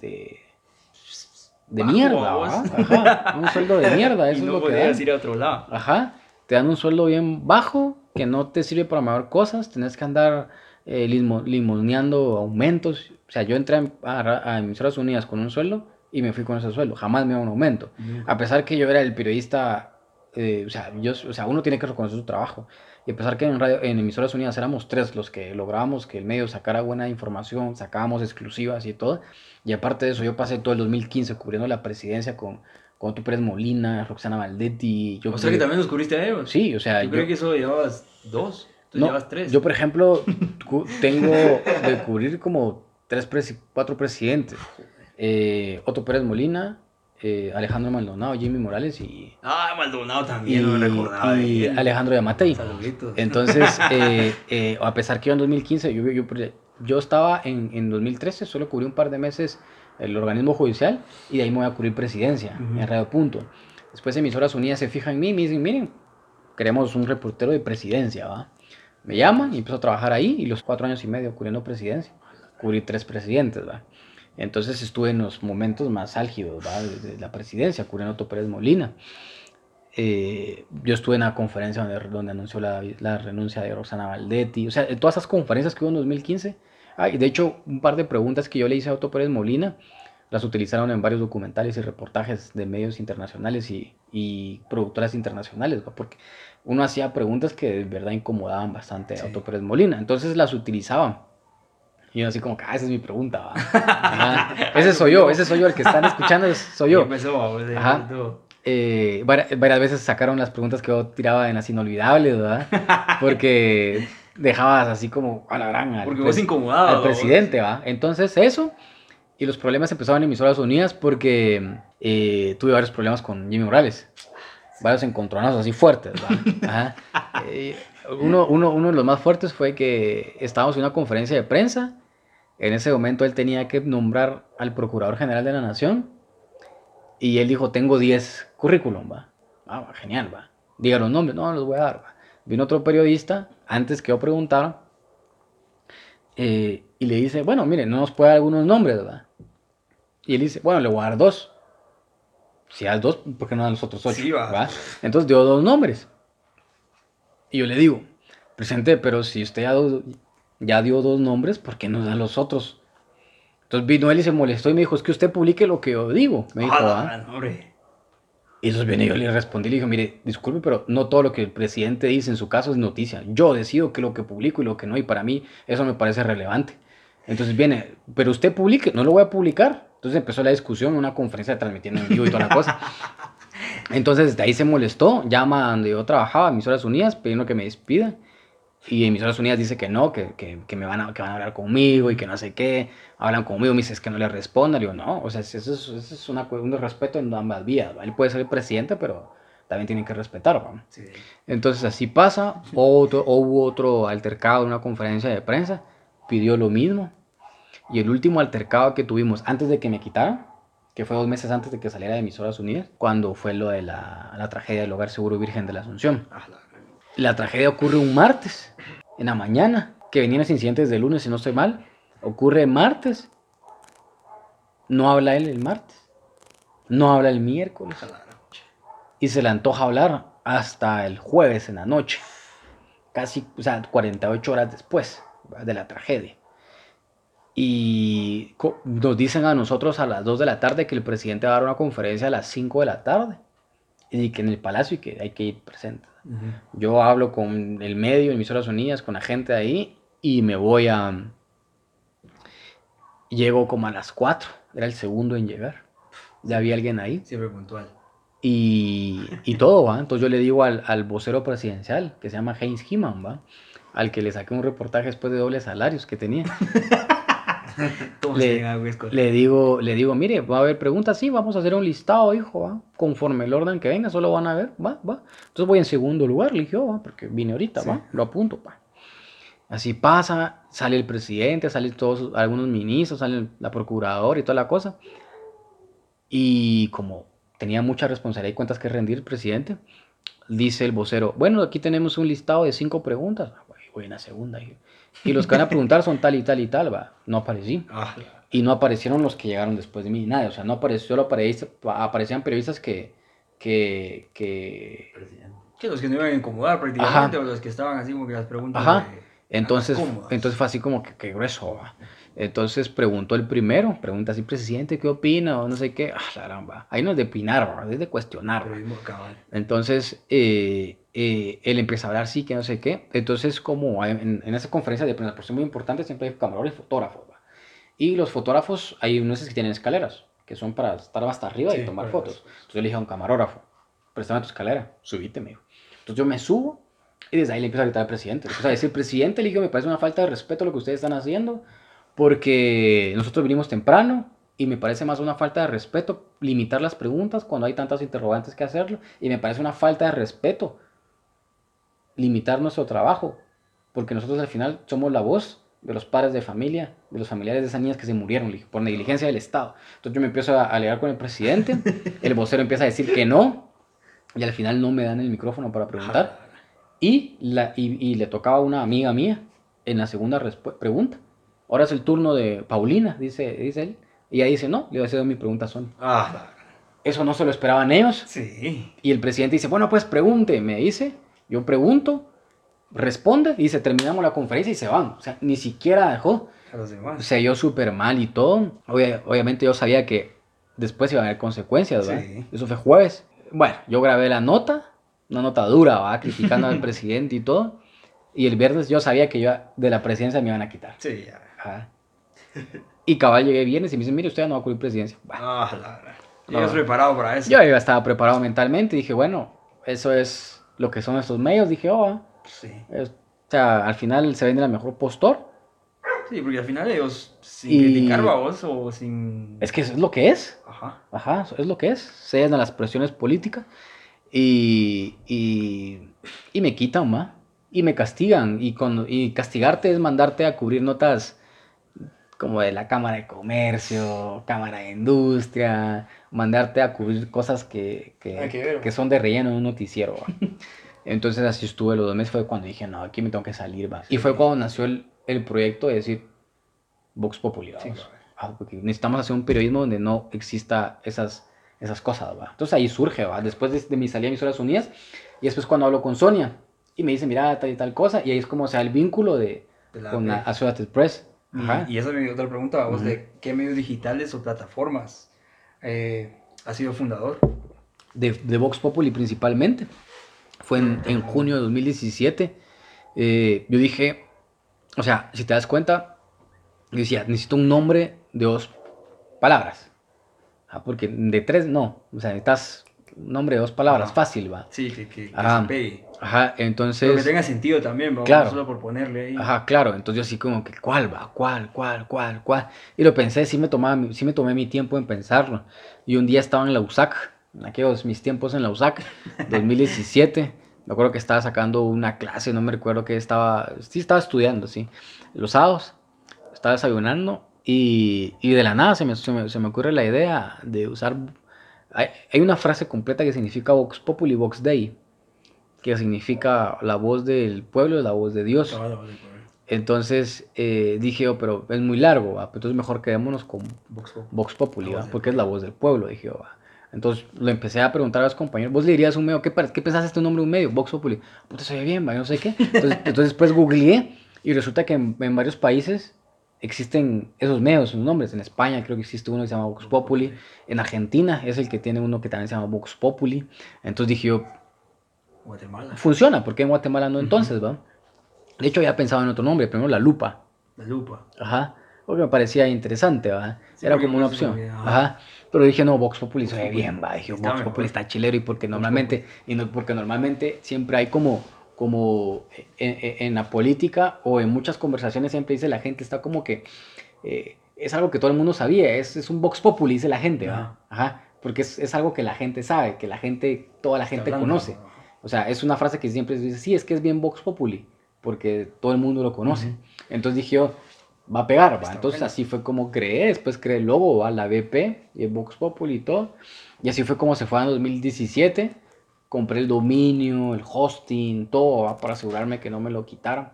de, mierda. Ajá. Un sueldo de mierda, Y eso no es lo que dan. ir a otro lado. Ajá. Te dan un sueldo bien bajo que no te sirve para mejor cosas. Tenés que andar eh, limo- limoneando aumentos. O sea, yo entré a, a, a Emisoras Unidas con un sueldo y me fui con ese sueldo. Jamás me dieron un aumento. A pesar que yo era el periodista, eh, o, sea, yo, o sea, uno tiene que reconocer su trabajo. Y a pesar que en, radio, en Emisoras Unidas éramos tres los que lográbamos que el medio sacara buena información, sacábamos exclusivas y todo. Y aparte de eso, yo pasé todo el 2015 cubriendo la presidencia con, con Otto Pérez Molina, Roxana Valdetti. Yo O sea que también los cubriste a ellos. Sí, o sea, Yo, creo que solo llevabas dos. Tú no, llevas tres. yo, por ejemplo, tengo de cubrir como tres, presi- cuatro presidentes. Eh, Otto Pérez Molina, eh, Alejandro Maldonado, Jimmy Morales y, Ah, Maldonado también, no me y, recordaba. y. Alejandro Yamatei. Saluditos. Entonces, eh, eh, a pesar que yo en 2015, yo, yo, yo estaba en, en 2013, solo cubrí un par de meses el organismo judicial y de ahí me voy a cubrir presidencia Ujú. en Radio Punto. Después Emisoras Unidas se fijan en mí y me dicen, miren, queremos un reportero de presidencia, ¿va? Me llaman y empiezo a trabajar ahí y los cuatro años y medio cubriendo presidencia, cubrí tres presidentes, ¿va? Entonces estuve en los momentos más álgidos, ¿va? De, la presidencia, Otto Pérez Molina. Eh, yo estuve en la conferencia donde, donde anunció la, la renuncia de Roxana Valdetti, o sea, en todas esas conferencias que hubo en 2015. Ah, y de hecho, un par de preguntas que yo le hice a Otto Pérez Molina las utilizaron en varios documentales y reportajes de medios internacionales y, y productoras internacionales, ¿va? porque uno hacía preguntas que de verdad incomodaban bastante a. Otto Pérez Molina, entonces las utilizaban. Y yo así como que, ah, esa es mi pregunta, ¿va? Ajá. Ese soy yo, ese soy yo, el que están escuchando es- soy yo. Empezó, Ajá. todo. Eh, vari- varias veces sacaron las preguntas que yo tiraba en las inolvidables, ¿verdad? Porque dejabas así como a la gran al, Porque vos incomodado. al presidente, ¿va? Entonces eso, y los problemas empezaban en Emisoras Unidas porque eh, tuve varios problemas con Jimmy Morales. Varios encontronazos así fuertes, ¿va? Ajá. Eh, uno, uno, uno de los más fuertes fue que estábamos en una conferencia de prensa. En ese momento él tenía que nombrar al Procurador General de la Nación. Y él dijo, tengo 10 currículum, va. Ah, genial, va. Diga los nombres, no, los voy a dar, va. Vino otro periodista, antes que yo preguntara, Eh, y le dice, bueno, mire, no nos puede dar algunos nombres, ¿verdad? Y él dice, bueno, le voy a dar dos. Si das dos, ¿por qué no dan los otros ocho? Sí, va. Entonces dio dos nombres. Y yo le digo, presidente, pero si usted ya, ya dio dos nombres, ¿por qué no da los otros? Entonces vino él y se molestó y me dijo, es que usted publique lo que yo digo. Me dijo, Ah. Y entonces viene yo le respondí, le dije, mire, disculpe, pero no todo lo que el presidente dice en su caso es noticia. Yo decido qué es lo que publico y lo que no, y para mí eso me parece relevante. Entonces viene, pero usted publique, no lo voy a publicar. Entonces empezó la discusión, una conferencia transmitiendo en vivo y toda la cosa. Entonces de ahí se molestó, llama a donde yo trabajaba, Emisoras Unidas, pidiendo que me despida. Y Emisoras Unidas dice que no, que, que, que me van a, que van a hablar conmigo y que no sé qué. Hablan conmigo, me dice es que no le responda. Le digo, no, o sea, eso es, eso es una, un respeto en ambas vías. ¿va? Él puede ser el presidente, pero también tienen que respetar. ¿va? Sí. Entonces así pasa. Otro, hubo otro altercado en una conferencia de prensa, pidió lo mismo. Y el último altercado que tuvimos antes de que me quitaran, que fue dos meses antes de que saliera de Emisoras Unidas, cuando fue lo de la, la tragedia del Hogar Seguro Virgen de la Asunción. Ah, la. La tragedia ocurre un martes, en la mañana, que venían los incidentes de lunes, si no estoy mal. Ocurre martes. No habla él el martes. No habla el miércoles. Ah, la gran. Y se le antoja hablar hasta el jueves en la noche. Casi, o sea, 48 horas después de la tragedia. Y nos dicen a nosotros a las 2 de la tarde que el presidente va a dar una conferencia a las 5 de la tarde. Y que en el palacio y que hay que ir presente. Yo hablo con el medio, emisoras unidas, con la gente de ahí y me voy a... Llego como a las 4, era el segundo en llegar. Ya había alguien ahí Siempre puntual. y, y todo, ¿va? Entonces yo le digo al, al vocero presidencial, que se llama Heinz Himan, ¿va? Al que le saqué un reportaje después de dobles salarios que tenía. Le- digo, le digo, mire, va a haber preguntas, sí, vamos a hacer un listado, hijo, ¿va? Conforme el orden que venga, solo van a ver, va, va. Entonces voy en segundo lugar, le dije, "Oh, va, porque vine ahorita, Sí. va, lo apunto, va. Así pasa, sale el presidente, salen todos, algunos ministros, sale la procuradora y toda la cosa. Y como tenía mucha responsabilidad y cuentas que rendir el presidente, dice el vocero, bueno, aquí tenemos un listado de cinco preguntas. Voy, en la segunda. Y los que van a preguntar son tal y tal y tal, va. No aparecí. Ah, Y no aparecieron los que llegaron después de mí, nada. O sea, no apareció, solo aparec- aparecían periodistas que, que, que... Que los que no iban a incomodar prácticamente, o los que estaban así como que las preguntas. Ajá. de- Entonces, entonces fue así como que, que grueso, va. Entonces preguntó el primero, pregunta así, presidente, ¿qué opina? O no sé qué. Ah, va. Ahí no es de opinar, es de cuestionar. Entonces, eh, eh, él empieza a hablar, sí, que no sé qué. Entonces, como en, en esa conferencia de prensa, por ser muy importante, siempre hay camarógrafos y fotógrafos. ¿va? Y los fotógrafos, hay unos que tienen escaleras, que son para estar hasta arriba Sí, y tomar fotos. eso. Entonces yo le dije a un camarógrafo, préstame tu escalera, subite, me dijo. Entonces yo me subo y desde ahí le empiezo a gritar al presidente. Le empiezo a decir, presidente, le digo, me parece una falta de respeto lo que ustedes están haciendo, porque nosotros vinimos temprano y me parece más una falta de respeto limitar las preguntas cuando hay tantas interrogantes que hacerlo. Y me parece una falta de respeto limitar nuestro trabajo, porque nosotros al final somos la voz de los padres de familia, de los familiares de esas niñas que se murieron por negligencia del Estado. Entonces yo me empiezo a alegar con el presidente, el vocero empieza a decir que no, y al final no me dan el micrófono para preguntar. Y, la, y, y le tocaba a una amiga mía en la segunda pregunta. Ahora es el turno de Paulina, dice, dice él. Y ella dice, no, le voy a hacer mi pregunta a Sony. Ah, Eso no se lo esperaban ellos. sí. Y el presidente dice, bueno, pues pregunte, me dice. Yo pregunto, responde, y dice, terminamos la conferencia y se van. O sea, ni siquiera dejó. Se dio súper mal y todo. Obvia- obviamente yo sabía que después iban a haber consecuencias, ¿verdad? Sí. Eso fue jueves. Bueno, yo grabé la nota, una nota dura, ¿va? Criticando al presidente y todo. Y el viernes yo sabía que yo de la presidencia me iban a quitar. Sí, ya. Ajá. Y cabal llegué viernes y me dicen, mire, usted ya no va a cubrir presidencia. Ah, la, la. Llegas preparado para eso. Yo ya estaba preparado mentalmente dije, bueno, eso es lo que son estos medios. Dije, oh, ah, Sí. es- o sea, al final se vende la mejor postor. Sí, porque al final ellos, sin Y- criticar a vos o sin. Es que eso es lo que es. Ajá. Ajá, eso es lo que es. Se llenan las presiones políticas y, y, y me quitan, ma. Y me castigan. Y, con, y castigarte es mandarte a cubrir notas como de la Cámara de Comercio, Cámara de Industria, mandarte a cubrir cosas que, que, que que son de relleno en un noticiero. Entonces así estuve los dos meses, fue cuando dije, no, aquí me tengo que salir, va. Y fue cuando nació el, el proyecto de decir Vox Populi, Sí, cabal. Ah, porque necesitamos hacer un periodismo donde no exista esas, esas cosas, ¿va? Entonces ahí surge, ¿va? Después de, de mi salida a Emisoras Unidas, y después cuando hablo con Sonia, y me dice, mira, tal y tal cosa, y ahí es como se da el vínculo de, De la con AP. la Associated Press. Ajá. Y, y esa es mi otra pregunta, vos, de qué medios digitales o plataformas eh, has sido fundador. de, de Vox Populi principalmente. Fue en, en junio de 2017. Eh, yo dije, o sea, si te das cuenta, yo decía, necesito un nombre de dos palabras. Ah, porque de tres no. O sea, necesitas nombre de dos palabras, Ajá. fácil, va. Sí, que, que, que Ajá. se pegue. Ajá, Pero que entonces... tenga sentido también, vamos, Claro. solo por ponerle ahí. Ajá, claro. Entonces yo así como que, ¿cuál va? ¿Cuál? ¿Cuál? ¿Cuál? ¿Cuál? Y lo pensé, sí me, tomaba, sí me tomé mi tiempo en pensarlo. Y un día estaba en la USAC, en aquellos mis tiempos en la USAC, 2017. Me acuerdo que estaba sacando una clase, no me recuerdo que estaba, sí estaba estudiando, sí. Los sábados, estaba desayunando y, y de la nada se me, se, me, se me ocurre la idea de usar... Hay, hay una frase completa que significa Vox Populi, Vox Dei, que significa la voz del pueblo la voz de Dios. Entonces eh, dije yo, pero es muy largo, ¿va? Pues entonces mejor quedémonos con Vox. Vox Populi, ¿va? porque es la voz del pueblo, dije yo. ¿va? Entonces lo empecé a preguntar a los compañeros, vos le dirías un medio, ¿qué, qué pensás de este nombre un medio? Vox Populi. Puta, se ve bien, ¿va? No sé qué. Entonces, entonces después googleé y resulta que en, en varios países existen esos medios, esos nombres. En España creo que existe uno que se llama Vox Populi. En Argentina es el que tiene uno que también se llama Vox Populi. Entonces dije yo, Guatemala. funciona, ¿por qué en Guatemala no entonces, va? De hecho, había pensado en otro nombre, primero La Lupa. La lupa. Ajá. Porque me parecía interesante, ¿va? Sí, Era porque como una opción. ajá. Ajá. Pero dije, no, Vox Populi se ve bien, va. Dije, Vox. Populi está chilero y porque normalmente, y no, porque normalmente siempre hay como, como en, en- la política o en muchas conversaciones siempre dice la gente, está como que eh, es algo que todo el mundo sabía, es, es un Vox Populi, dice la gente, ¿va? Ajá. Porque es, es algo que la gente sabe, que la gente, toda la gente hablando, conoce. ¿no? O sea, es una frase que siempre dice, sí, es que es bien Vox Populi, porque todo el mundo lo conoce. Ujú. Entonces dije yo, va a pegar, va. Entonces bueno. así fue como creé, después creé el logo, va, la BP, y el Vox Populi y todo. Y así fue como se fue en 2017. Compré el dominio, el hosting, todo, va, para asegurarme que no me lo quitaran.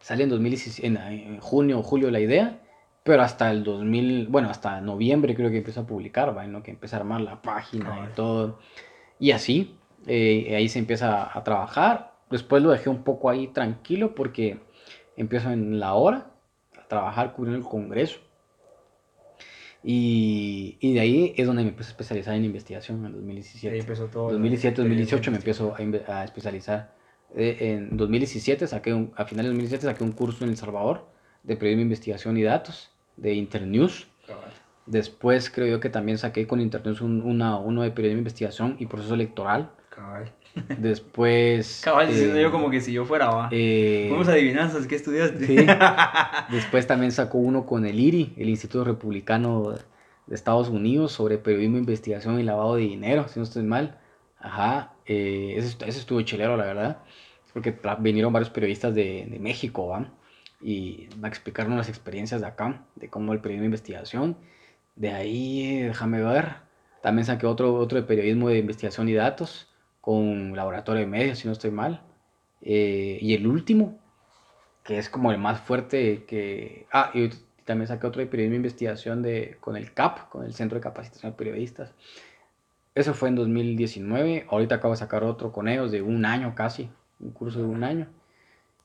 Sale en 2017, en, en junio o julio la idea, pero hasta el 2000, bueno, hasta noviembre creo que empezó a publicar, va, en lo que empieza a armar la página y todo. Y así, eh, ahí se empieza a trabajar. Después lo dejé un poco ahí tranquilo porque empiezo en la hora a trabajar cubriendo el Congreso. Y, y de ahí es donde me empiezo a especializar en investigación en Ahí 2017. empezó todo. 2017, el- 2018 me empiezo a, a especializar. Eh, en 2017 saqué un, a finales de 2017 saqué un curso en El Salvador de periodismo, investigación y datos de Internews. Después creo yo que también saqué con Internews un, una, uno de periodismo, investigación y proceso electoral. Cabal. Después... Cabal, eh, yo como que si yo fuera, va. eh, Vamos a adivinanzas, ¿qué estudiaste? Sí. Después también sacó uno con el IRI, el Instituto Republicano de Estados Unidos, sobre periodismo, investigación y lavado de dinero, si no estoy mal. Ajá, eh, ese, ese estuvo chilero, la verdad, porque vinieron varios periodistas de, de México, ¿va? Y a explicarnos las experiencias de acá, de cómo el periodismo de investigación. De ahí, eh, déjame ver, también saqué otro, otro de periodismo de investigación y datos, con Laboratorio de Medios, si no estoy mal. Eh, y el último, que es como el más fuerte que... Ah, y también saqué otro de periodismo e investigación de, con el CAP, con el Centro de Capacitación de Periodistas. Eso fue en 2019. Ahorita acabo de sacar otro con ellos de un año casi, un curso de un año.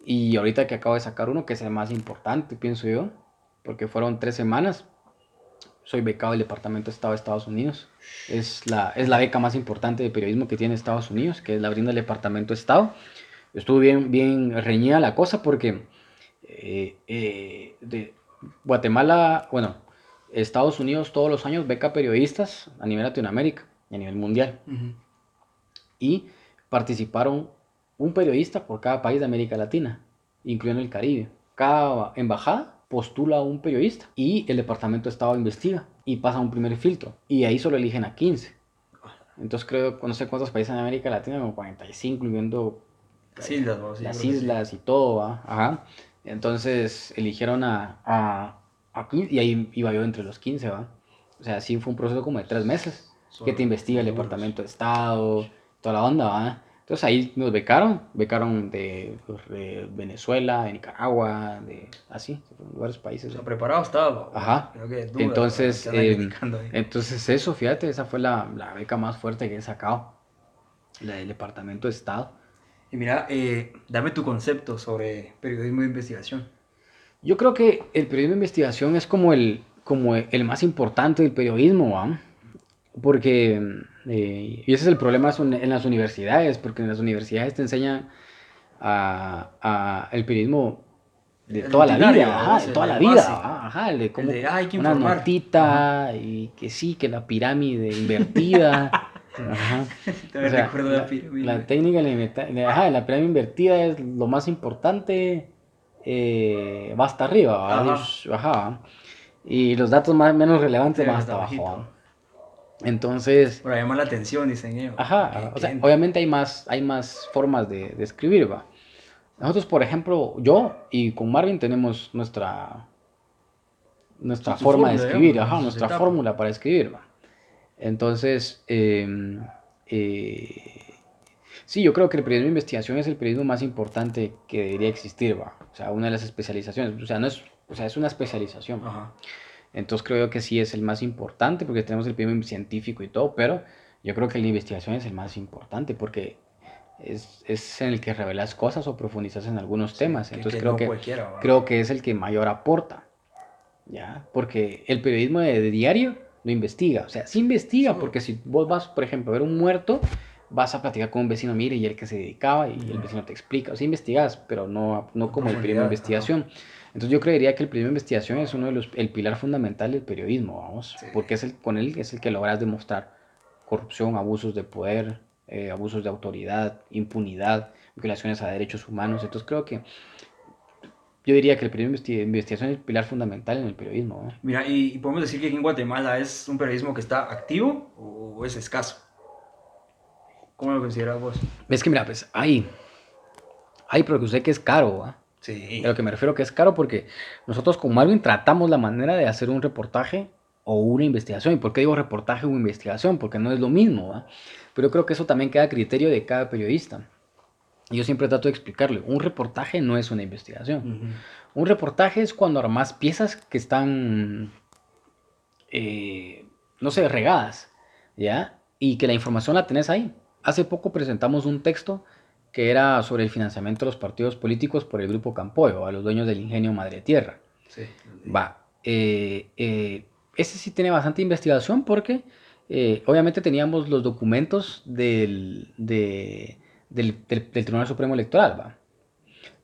Y ahorita que acabo de sacar uno que es el más importante, pienso yo, porque fueron tres semanas. Soy becado del Departamento de Estado de Estados Unidos. Es la, es la beca más importante de periodismo que tiene Estados Unidos, que es la brinda el Departamento de Estado. Estuvo bien, bien reñida la cosa porque eh, eh, de Guatemala, bueno, Estados Unidos todos los años beca periodistas a nivel Latinoamérica y a nivel mundial. Y participaron un periodista por cada país de América Latina, incluyendo el Caribe. Cada embajada postula a un periodista y el Departamento de Estado investiga y pasa un primer filtro. Y ahí solo eligen a 15. Entonces creo, no sé cuántos países en América Latina, como 45, incluyendo Las islas. Sí, las que sí. islas y todo, ¿va? Ajá. Entonces eligieron a, a, a 15 y ahí iba yo entre los 15, ¿va? O sea, sí fue un proceso como de tres meses Son que te investiga el. Departamento de Estado, toda la onda, ¿va? Entonces ahí nos becaron, becaron de, de Venezuela, de Nicaragua, de así, de varios países. O sea, preparado estaba. Ajá. Creo que es dura, Entonces, eh, entonces eso, fíjate, esa fue la, la beca más fuerte que he sacado, la del Departamento de Estado. Y mira, eh, dame tu concepto sobre periodismo de investigación. Yo creo que el periodismo de investigación es como el, como el más importante del periodismo, ¿va? Porque, eh, y ese es el problema en las universidades, porque en las universidades te enseñan a, a el periodismo de El toda la vida, ajá, de toda la vida, ajá, de cómo de, "Ah, hay que una informar". notita y que sí, que la pirámide invertida, ajá. Todavía O sea, recuerdo la, la, pirámide. la técnica de la, la pirámide invertida es lo más importante, eh, va hasta arriba. Ajá. Y los datos más, menos relevantes Sí, van hasta abajo. Entonces, Para llamar la atención, dicen ellos. ajá, o sea, obviamente hay más, hay más formas de, de escribir, ¿va? Nosotros, por ejemplo, yo y con Marvin tenemos nuestra, nuestra forma de fórmula, escribir, digamos, ajá, nuestra etapa. fórmula para escribir, ¿va? Entonces, eh, eh, sí, yo creo que el periodismo de investigación es el periodismo más importante que debería existir, ¿va? O sea, una de las especializaciones, o sea, no es, o sea, es una especialización. Ajá. Entonces creo que sí es el más importante porque tenemos el periodismo científico y todo, pero yo creo que de investigación es el más importante porque es, es en el que revelas cosas o profundizas en algunos temas. Entonces que creo no que creo que es el que mayor aporta, ¿ya? Porque el periodismo de, de diario lo investiga, o sea, sí investiga, Sí. porque si vos vas, por ejemplo, a ver un muerto, vas a platicar con un vecino, mire, y el que se dedicaba, y el vecino te explica, o sea, investigas, pero no, no como el periodismo de ajá. Entonces yo creería que el periodismo de investigación es uno de los, el pilar fundamental del periodismo, vamos, Sí. porque es el, con él es el que logras demostrar corrupción, abusos de poder, eh, abusos de autoridad, impunidad, violaciones a derechos humanos. Entonces creo que yo diría que el periodismo de investi- investigación es el pilar fundamental en el periodismo. ¿no? Mira, y, podemos decir que aquí en Guatemala es un periodismo que está activo o es escaso. ¿Cómo lo consideras vos? Es que mira, pues hay, hay, pero que sé que es caro, ¿va? Sí. A lo que me refiero que es caro porque nosotros con Marvin tratamos la manera de hacer un reportaje o una investigación. ¿Y por qué digo reportaje o investigación? Porque no es lo mismo, ¿va? Pero yo creo que eso también queda a criterio de cada periodista. Y Yo siempre trato de explicarle, un reportaje no es una investigación. Un reportaje es cuando armas piezas que están, eh, no sé, regadas, ¿ya? Y que la información la tenés ahí. Hace poco presentamos un texto que era sobre el financiamiento de los partidos políticos por el grupo Campoyo, a los dueños del ingenio Madre Tierra. Sí. Va, eh, eh, ese sí tiene bastante investigación porque eh, obviamente teníamos los documentos del, de- del, del- del Tribunal Supremo Electoral, va.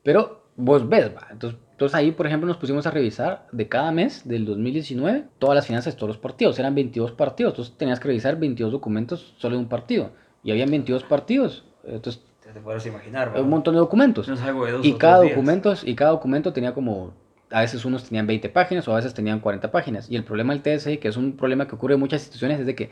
Pero vos ves, va. Entonces, entonces ahí, por ejemplo, nos pusimos a revisar de cada mes del 2019 todas las finanzas de todos los partidos. Eran 22 partidos, entonces tenías que revisar 22 documentos solo de un partido. Y habían 22 partidos, entonces Te, podrás imaginar. ¿va? un montón de documentos. No es algo de dos Y o cada tres días. documento, y cada documento tenía como, a veces unos tenían 20 páginas o a veces tenían 40 páginas. Y el problema del TSI, que es un problema que ocurre en muchas instituciones, es de que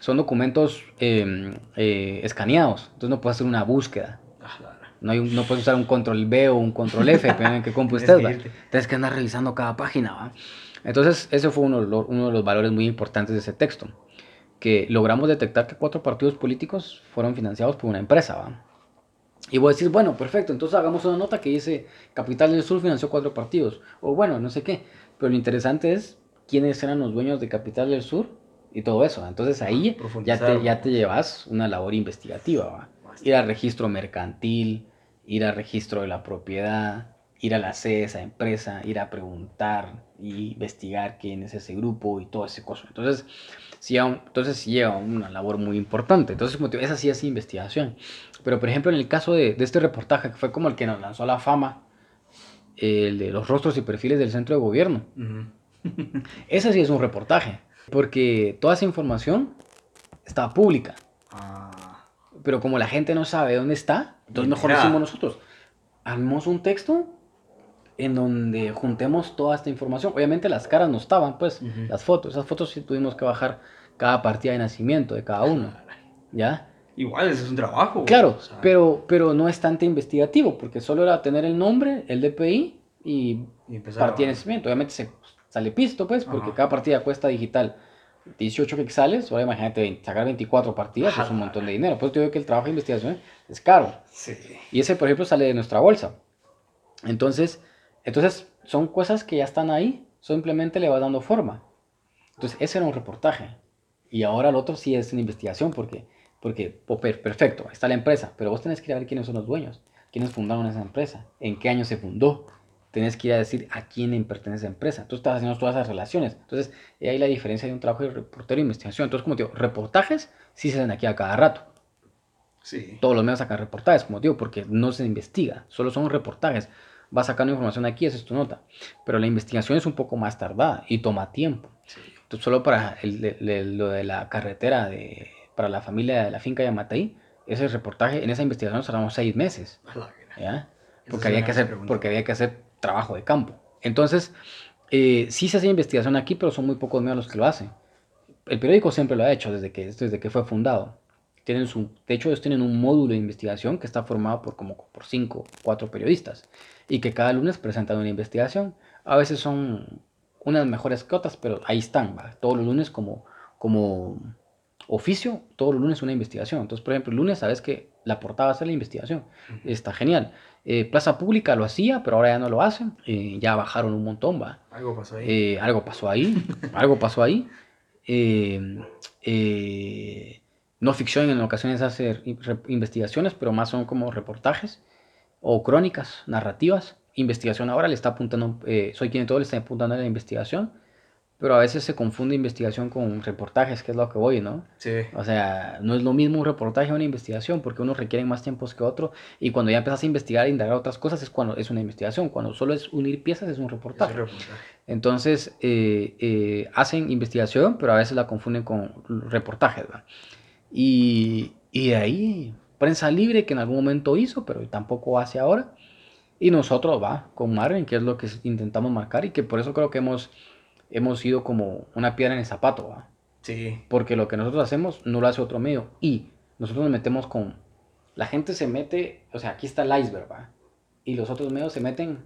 son documentos eh, eh, escaneados. Entonces no puedes hacer una búsqueda. Ah. No, hay un- no puedes usar un control B o un control F, dependiendo en qué compu estés. Tienes que andar revisando cada página, ¿va? Entonces, ese fue uno, de los- uno de los valores muy importantes de ese texto. Que logramos detectar que cuatro partidos políticos fueron financiados por una empresa, ¿va? Y voy a decir, bueno, perfecto, entonces hagamos una nota que dice Capital del Sur financió cuatro partidos. O bueno, no sé qué. Pero lo interesante es quiénes eran los dueños de Capital del Sur y todo eso. Entonces ahí ya Profundizar. te, ya te llevas una labor investigativa. ¿va? Ir al registro mercantil, ir al registro de la propiedad, ir a la sede de esa empresa, ir a preguntar y investigar quién es ese grupo y todo ese coso. Entonces, sí entonces sí lleva una labor muy importante. Entonces, como te digo, esa sí es investigación. Pero, por ejemplo, en el caso de, de este reportaje, que fue como el que nos lanzó a la fama, el de los rostros y perfiles del centro de gobierno, Ujú. ese sí es un reportaje, porque toda esa información estaba pública. Ah, Pero como la gente no sabe dónde está, entonces mejor lo hicimos nosotros. Armamos un texto en donde juntemos toda esta información. Obviamente las caras no estaban, pues, las fotos. Esas fotos sí tuvimos que bajar cada partida de nacimiento de cada uno. ¿Ya? Igual, eso es un trabajo. Claro, o sea, pero, pero no es tanto investigativo, porque solo era tener el nombre, el DPI y y partida de nacimiento. Obviamente se sale pisto, pues, porque Ajá. cada partida cuesta digital 18 quetzales, ahora imagínate, 20, sacar 24 partidas es un Ajá. montón de dinero. Pues te digo que el trabajo de investigación es caro. Sí. Y ese, por ejemplo, sale de nuestra bolsa. Entonces, entonces son cosas que ya están ahí, simplemente le vas dando forma. Entonces, ese era un reportaje. Y ahora el otro sí es una investigación, porque, porque per- perfecto, está la empresa, pero vos tenés que ir a ver quiénes son los dueños, quiénes fundaron esa empresa, en qué año se fundó. Tenés que ir a decir a quién pertenece esa empresa. Tú estás haciendo todas esas relaciones. Entonces, ahí la diferencia de un trabajo de reportero de investigación. Entonces, como te digo, reportajes sí se hacen aquí a cada rato Sí. todos los medios sacan reportajes, como digo, porque no se investiga, solo son reportajes. Vas sacando información aquí, esa es tu nota. Pero la investigación es un poco más tardada y toma tiempo. Sí. Entonces, solo para el- lo de la carretera de, para la familia de la finca Yamatei, ese reportaje, en esa investigación tardamos seis meses. ¿ya? Porque había, que hacer, pregunta. porque había que hacer trabajo de campo. Entonces, eh, sí se hace investigación aquí, pero son muy pocos medios los que lo hacen. El periódico siempre lo ha hecho desde que, desde que fue fundado. Tienen su, de hecho, ellos tienen un módulo de investigación que está formado por como por cinco, cuatro periodistas y que cada lunes presentan una investigación. A veces son unas mejores que otras, pero ahí están, ¿va? todos los lunes como, como oficio, todos los lunes una investigación. Entonces, por ejemplo, el lunes sabes que la portada va a ser la investigación. Está genial. Eh, Plaza Pública lo hacía, pero ahora ya no lo hacen. Eh, ya bajaron un montón, va. Algo pasó ahí. Eh, algo pasó ahí, algo pasó ahí. Eh, eh, no ficción en ocasiones hace investigaciones, pero más son como reportajes o crónicas narrativas. Investigación ahora le está apuntando, soy quien todo le está apuntando a la investigación, pero a veces se confunde investigación con reportajes, que es lo que voy, ¿no? sí. O sea, no es lo mismo un reportaje o una investigación, porque unos requieren más tiempos que otro, y cuando ya empiezas a investigar e indagar otras cosas es cuando es una investigación, cuando solo es unir piezas es un reportaje. reportaje. Entonces, eh, eh, hacen investigación, pero a veces la confunden con reportajes, ¿va? Y, y de ahí, prensa libre que en algún momento hizo, pero tampoco hace ahora. Y nosotros, va, con Marvin, que es lo que intentamos marcar y que por eso creo que hemos, hemos sido como una piedra en el zapato, ¿va? Sí. Porque lo que nosotros hacemos no lo hace otro medio. Y nosotros nos metemos con... La gente se mete, o sea, aquí está el iceberg, ¿va? Y los otros medios se meten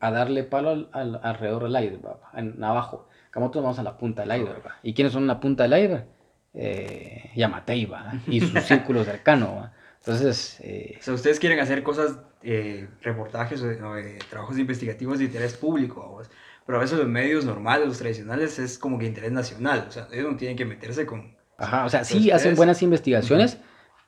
a darle palo al, al- alrededor del iceberg, ¿va? En, abajo. Como nosotros vamos a la punta del iceberg, ¿va? ¿Y quiénes son la punta del iceberg? Eh, Yamatei, ¿va? Y su círculo cercano, ¿va? Entonces, eh, O sea, ustedes quieren hacer cosas, eh, reportajes o, eh, trabajos investigativos de interés público, vamos. Pero a veces los medios normales, los tradicionales, es como que interés nacional. O sea, ellos no tienen que meterse con... Ajá, o sea, sí Entonces, hacen ustedes- buenas investigaciones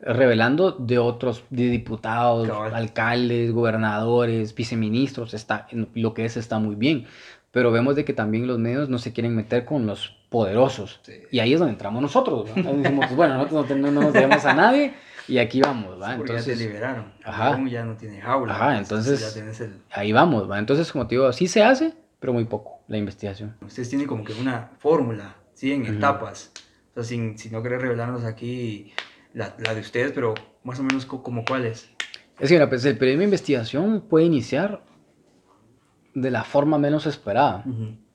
revelando de otros, de diputados, Cabal. alcaldes, gobernadores, viceministros, está, lo que es está muy bien, pero vemos de que también los medios no se quieren meter con los poderosos, Sí. y ahí es donde entramos nosotros, ¿no? Decimos, pues, bueno, nosotros no, no nos debemos a nadie, y aquí vamos, ¿va? porque ya te Entonces, liberaron. Ajá. Ya no tiene jaula. Ajá, entonces- Ya tienes el... ahí vamos, ¿va? Entonces, como te digo, sí se hace, pero muy poco, la investigación. Ustedes tienen como que una fórmula, ¿sí? En Ujú. etapas. O sea, sin, sin no querer revelarnos aquí la, la de ustedes, pero más o menos co- como cuáles. Es que, mira, pues el periodismo de investigación puede iniciar de la forma menos esperada.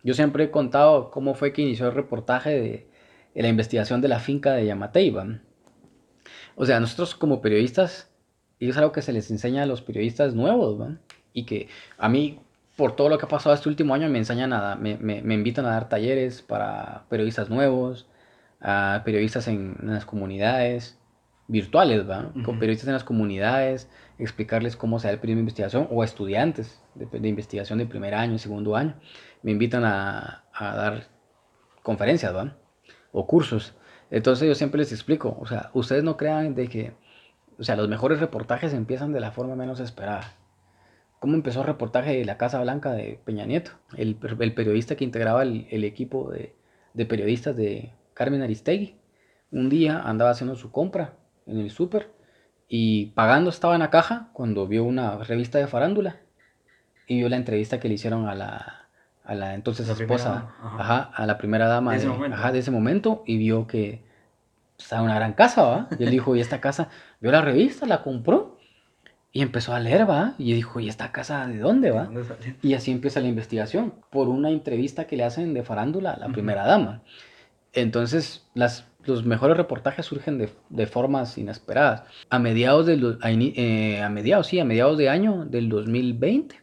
Yo siempre he contado cómo fue que inició el reportaje de, de la investigación de la finca de Yamateiba. O sea, nosotros como periodistas, y es algo que se les enseña a los periodistas nuevos, ¿va? Y que a mí, por todo lo que ha pasado este último año, me enseñan a, me, me, me invitan a dar talleres para periodistas nuevos, a periodistas en, en las comunidades virtuales, ¿va? Con periodistas en las comunidades, explicarles cómo se da el periodismo de investigación, o estudiantes de, de investigación de primer año, segundo año, me invitan a, a dar conferencias, ¿va? O cursos. Entonces yo siempre les explico, o sea, ustedes no crean de que, o sea, los mejores reportajes empiezan de la forma menos esperada. ¿Cómo empezó el reportaje de la Casa Blanca de Peña Nieto? El, per- el periodista que integraba el, el equipo de, de periodistas de Carmen Aristegui. Un día andaba haciendo su compra en el súper y pagando estaba en la caja cuando vio una revista de farándula y vio la entrevista que le hicieron a la, a la entonces La esposa, ajá. ajá, a la primera dama De ese de, momento. ajá, de ese momento y vio que estaba una gran casa, ¿va? Y él dijo, ¿y esta casa? Vio la revista, la compró y empezó a leer, ¿va? Y dijo, ¿y esta casa de dónde, va? Y así empieza la investigación, por una entrevista que le hacen de farándula a la primera dama. Entonces, las, los mejores reportajes surgen de, de formas inesperadas. A mediados, a, ini- eh, a mediados, sí, a mediados de año del 2020,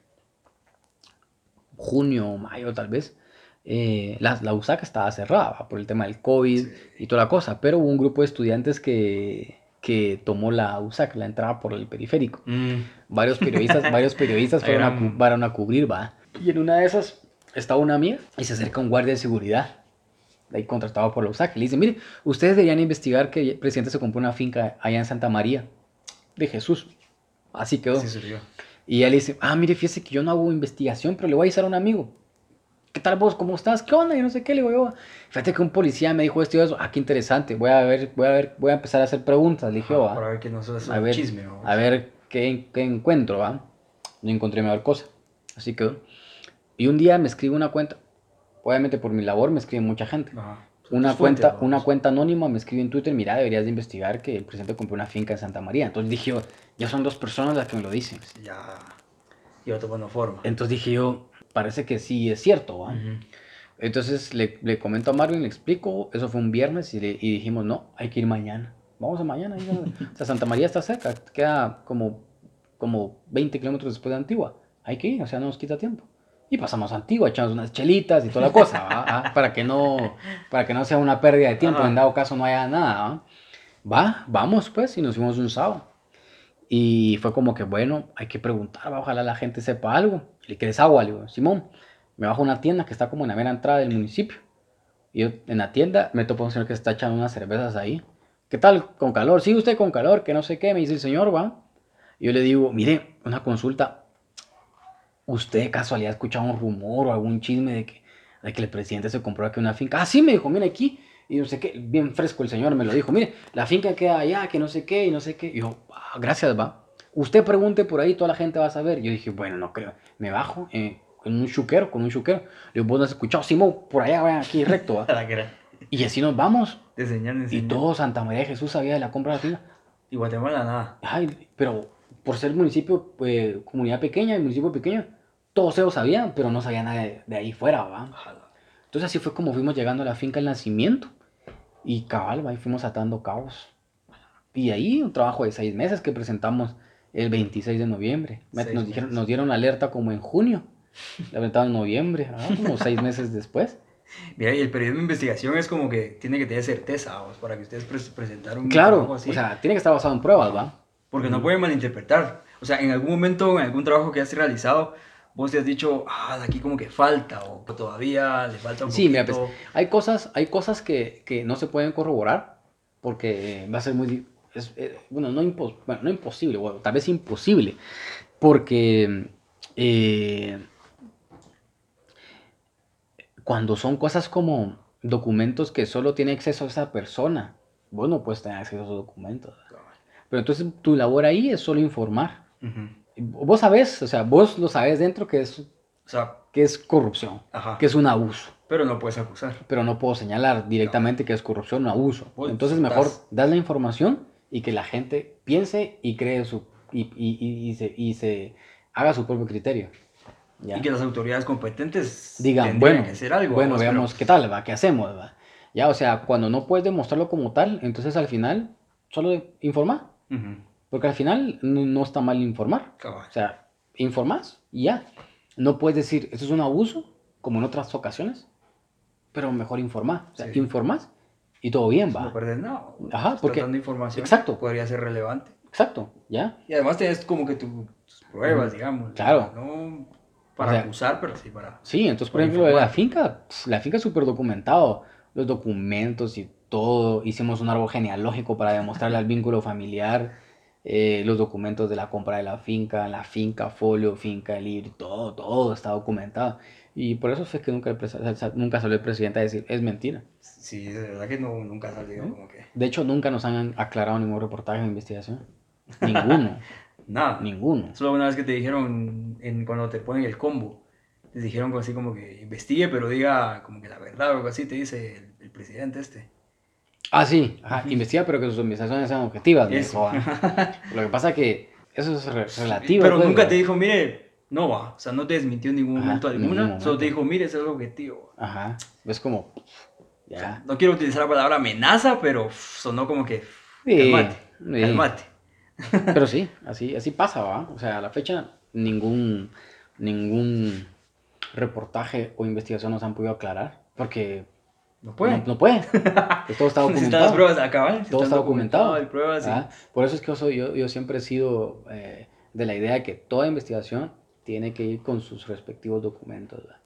junio o mayo tal vez, eh, la, la USAC estaba cerrada ¿va? por el tema del COVID y toda la cosa, pero hubo un grupo de estudiantes que, que tomó la USAC, la entrada por el periférico. Mm. Varios periodistas, varios periodistas fueron a, fueron cubrir, va. Y en una de esas estaba una amiga y se acerca un guardia de seguridad, ahí contratado por la USAC, y le dice, mire, ustedes deberían investigar que el presidente se compró una finca allá en Santa María de Jesús. Así quedó. Sí. Y ella le dice, ah, mire, fíjese que yo no hago investigación, pero le voy a avisar a un amigo. ¿Qué tal vos? ¿Cómo estás? ¿Qué onda? Yo no sé qué, le digo yo. Fíjate que un policía me dijo esto y eso. Ah, qué interesante. Voy a ver, voy a ver, voy a empezar a hacer preguntas, le dije yo, "va". Para ver que no es a ver, chisme. ¿no? a ver qué, qué encuentro, ¿va? No encontré mejor cosa. Así que, y un día me escribe una cuenta, obviamente por mi labor me escribe mucha gente. Ajá. Una cuenta, vamos. una cuenta anónima me escribe en Twitter, mira, deberías de investigar que el presidente compró una finca en Santa María. Entonces dije yo, ya son dos personas las que me lo dicen. Ya. Iba tomando forma. Entonces dije yo, parece que sí es cierto. Entonces le, le comento a Marvin, le explico, eso fue un viernes y, le- y dijimos, no, hay que ir mañana. Vamos a mañana. o sea, Santa María está cerca, queda como, como 20 kilómetros después de Antigua. Hay que ir, o sea, no nos quita tiempo. Y pasamos a Antigua, echamos unas chelitas y toda la cosa, ¿va? Ah, para, que no, para que no sea una pérdida de tiempo, Ajá. en dado caso no haya nada. ¿va? Va, vamos pues, y nos fuimos un sábado. Y fue como que, bueno, hay que preguntar, va, ojalá la gente sepa algo. ¿Le quieres agua? Le Simón, me bajo a una tienda que está como en la mera entrada del municipio. Y yo en la tienda me topo a un señor que está echando unas cervezas ahí. ¿Qué tal? ¿Con calor? Sí, usted con calor, que no sé qué, me dice el señor, va. Yo le digo, mire, una consulta. ¿Usted casualidad ha escuchado un rumor o algún chisme de que, de que el presidente se compró aquí una finca? Ah, sí, me dijo, mire aquí. Y no sé qué, bien fresco el señor me lo dijo. Mire, la finca queda allá, que no sé qué, y no sé qué. Yo, "Ah, gracias, va. Usted pregunte por ahí, toda la gente va a saber. Yo dije, bueno, no creo. Me bajo eh, con un chuquero, con un chuquero. Le digo, vos no has escuchado, Simón, por allá, vayan aquí recto, va. Y así nos vamos. De señal, de Y señal. todo Santa María de Jesús sabía de la compra de la finca. Y Guatemala nada. Ay, pero por ser municipio, pues, comunidad pequeña, el municipio pequeño, todos ellos sabían, pero no sabían nada de, de ahí fuera, ¿va? Entonces así fue como fuimos llegando a la finca del nacimiento. Y cabal, ahí fuimos atando cabos. Y ahí un trabajo de seis meses que presentamos el 26 de noviembre. Nos, dijeron, meses. nos dieron alerta como en junio. La presentaron en noviembre, ah, como seis meses después. Mira, y el periodismo de investigación es como que tiene que tener certeza, para que ustedes pres- presentaron un Claro, trabajo así. o sea, tiene que estar basado en pruebas, ¿va? Porque no pueden malinterpretar. O sea, en algún momento, en algún trabajo que has realizado, vos te has dicho, ah, de aquí como que falta, o todavía le falta un Sí, mira, poquito. pues, hay cosas, hay cosas que, que no se pueden corroborar porque va a ser muy, es, eh, bueno, no, impos- bueno, no imposible, bueno, tal vez imposible, porque eh, cuando son cosas como documentos que solo tiene acceso a esa persona, vos no puedes tener acceso a esos documentos. Pero entonces tu labor ahí es solo informar. Ujú. Vos sabés, o sea, vos lo sabés dentro que es, O sea, que es corrupción, ajá. que es un abuso. Pero no puedes acusar. pero no puedo señalar directamente que es corrupción o abuso. Entonces mejor das la información y que la gente piense y cree su y, y- y- y se, y se haga su propio criterio. ¿ya? Y que las autoridades competentes Digan, bueno, que hacer algo. bueno, vamos, pero- veamos qué tal, va, qué hacemos, va. Ya, o sea, cuando no puedes demostrarlo como tal, entonces al final solo informar, Ujú. porque al final no, no está mal informar. Cabal. O sea, informás y ya. No puedes decir, esto es un abuso, como en otras ocasiones, pero mejor informar. O sea, Sí. informás y todo bien, No va. perder nada. Ajá, porque- dando información exacto. podría ser relevante. Exacto, ¿ya? Y además tienes como que tu- tus pruebas, digamos. Claro. No para O sea, acusar, pero sí para... Sí, entonces, por ejemplo, la finca, la finca es súper documentado, los documentos y todo, hicimos un árbol genealógico para demostrarle el vínculo familiar, eh, los documentos de la compra de la finca, la finca, folio, finca, libro, todo, todo está documentado. Y por eso fue que nunca, nunca salió el presidente a decir, es mentira. Sí, de verdad que no, nunca ¿Eh? como que... De hecho, nunca nos han aclarado ningún reportaje de investigación. Ninguno, Nada. ninguno. Solo una vez que te dijeron, en, cuando te ponen el combo, te dijeron así como que investigue, pero diga como que la verdad o algo así, te dice el, el presidente este. Ah, sí, ajá, investiga, pero que sus investigaciones sean objetivas. Eso. Lo que pasa que eso es re- relativo. pero pues, nunca te dijo, mire, no va. O sea, no te desmintió en ningún Ajá, momento en ningún alguna. Solo te dijo, mire, ese es el objetivo. Ajá, es como, O sea, ya. no quiero utilizar la palabra amenaza, pero sonó como que Sí, calmate, sí. calmate. Pero sí, así, así pasa, ¿va? O sea, a la fecha, ningún, ningún reportaje o investigación nos han podido aclarar, porque No pueden. no, no pueden. Pues todo está Si están las documentado. pruebas ¿vale? Si Todo está documentado. Hay pruebas. Por eso es que yo, soy- yo, yo siempre he sido eh, de la idea de que toda investigación tiene que ir con sus respectivos documentos. ¿verdad?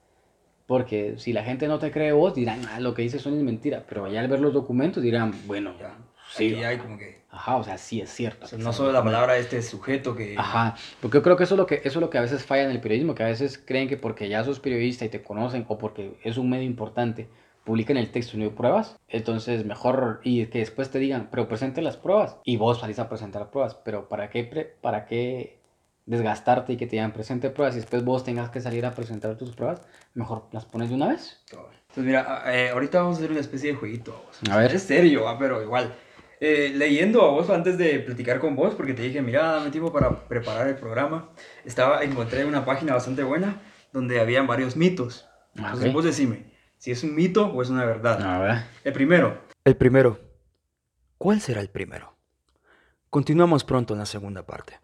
Porque si la gente no te cree vos, dirán, ah, lo que dices son es mentira. Pero ya al ver los documentos dirán, bueno, Ya. sí. Aquí hay como que. Ajá, o sea, sí es cierto. o sea, no solo la palabra de este sujeto que. Ajá, porque yo creo que eso es lo que eso es lo que a veces falla en el periodismo, que a veces creen que porque ya sos periodista y te conocen o porque es un medio importante, publican el texto y no hay pruebas, entonces mejor y que después te digan, pero presente las pruebas y vos salís a presentar pruebas, pero ¿para qué pre- para qué desgastarte y que te digan presente pruebas y después vos tengas que salir a presentar tus pruebas? Mejor las pones de una vez. Entonces, mira, eh, ahorita vamos a hacer una especie de jueguito. vos. A ver. Es serio, ah, pero igual. Eh, leyendo a vos antes de platicar con vos, porque te dije, mira, dame tiempo para preparar el programa. Estaba, encontré una página bastante buena donde habían varios mitos. Entonces Ok. vos decime si es un mito o es una verdad. A ver. El primero. El primero. ¿Cuál será el primero? Continuamos pronto en la segunda parte.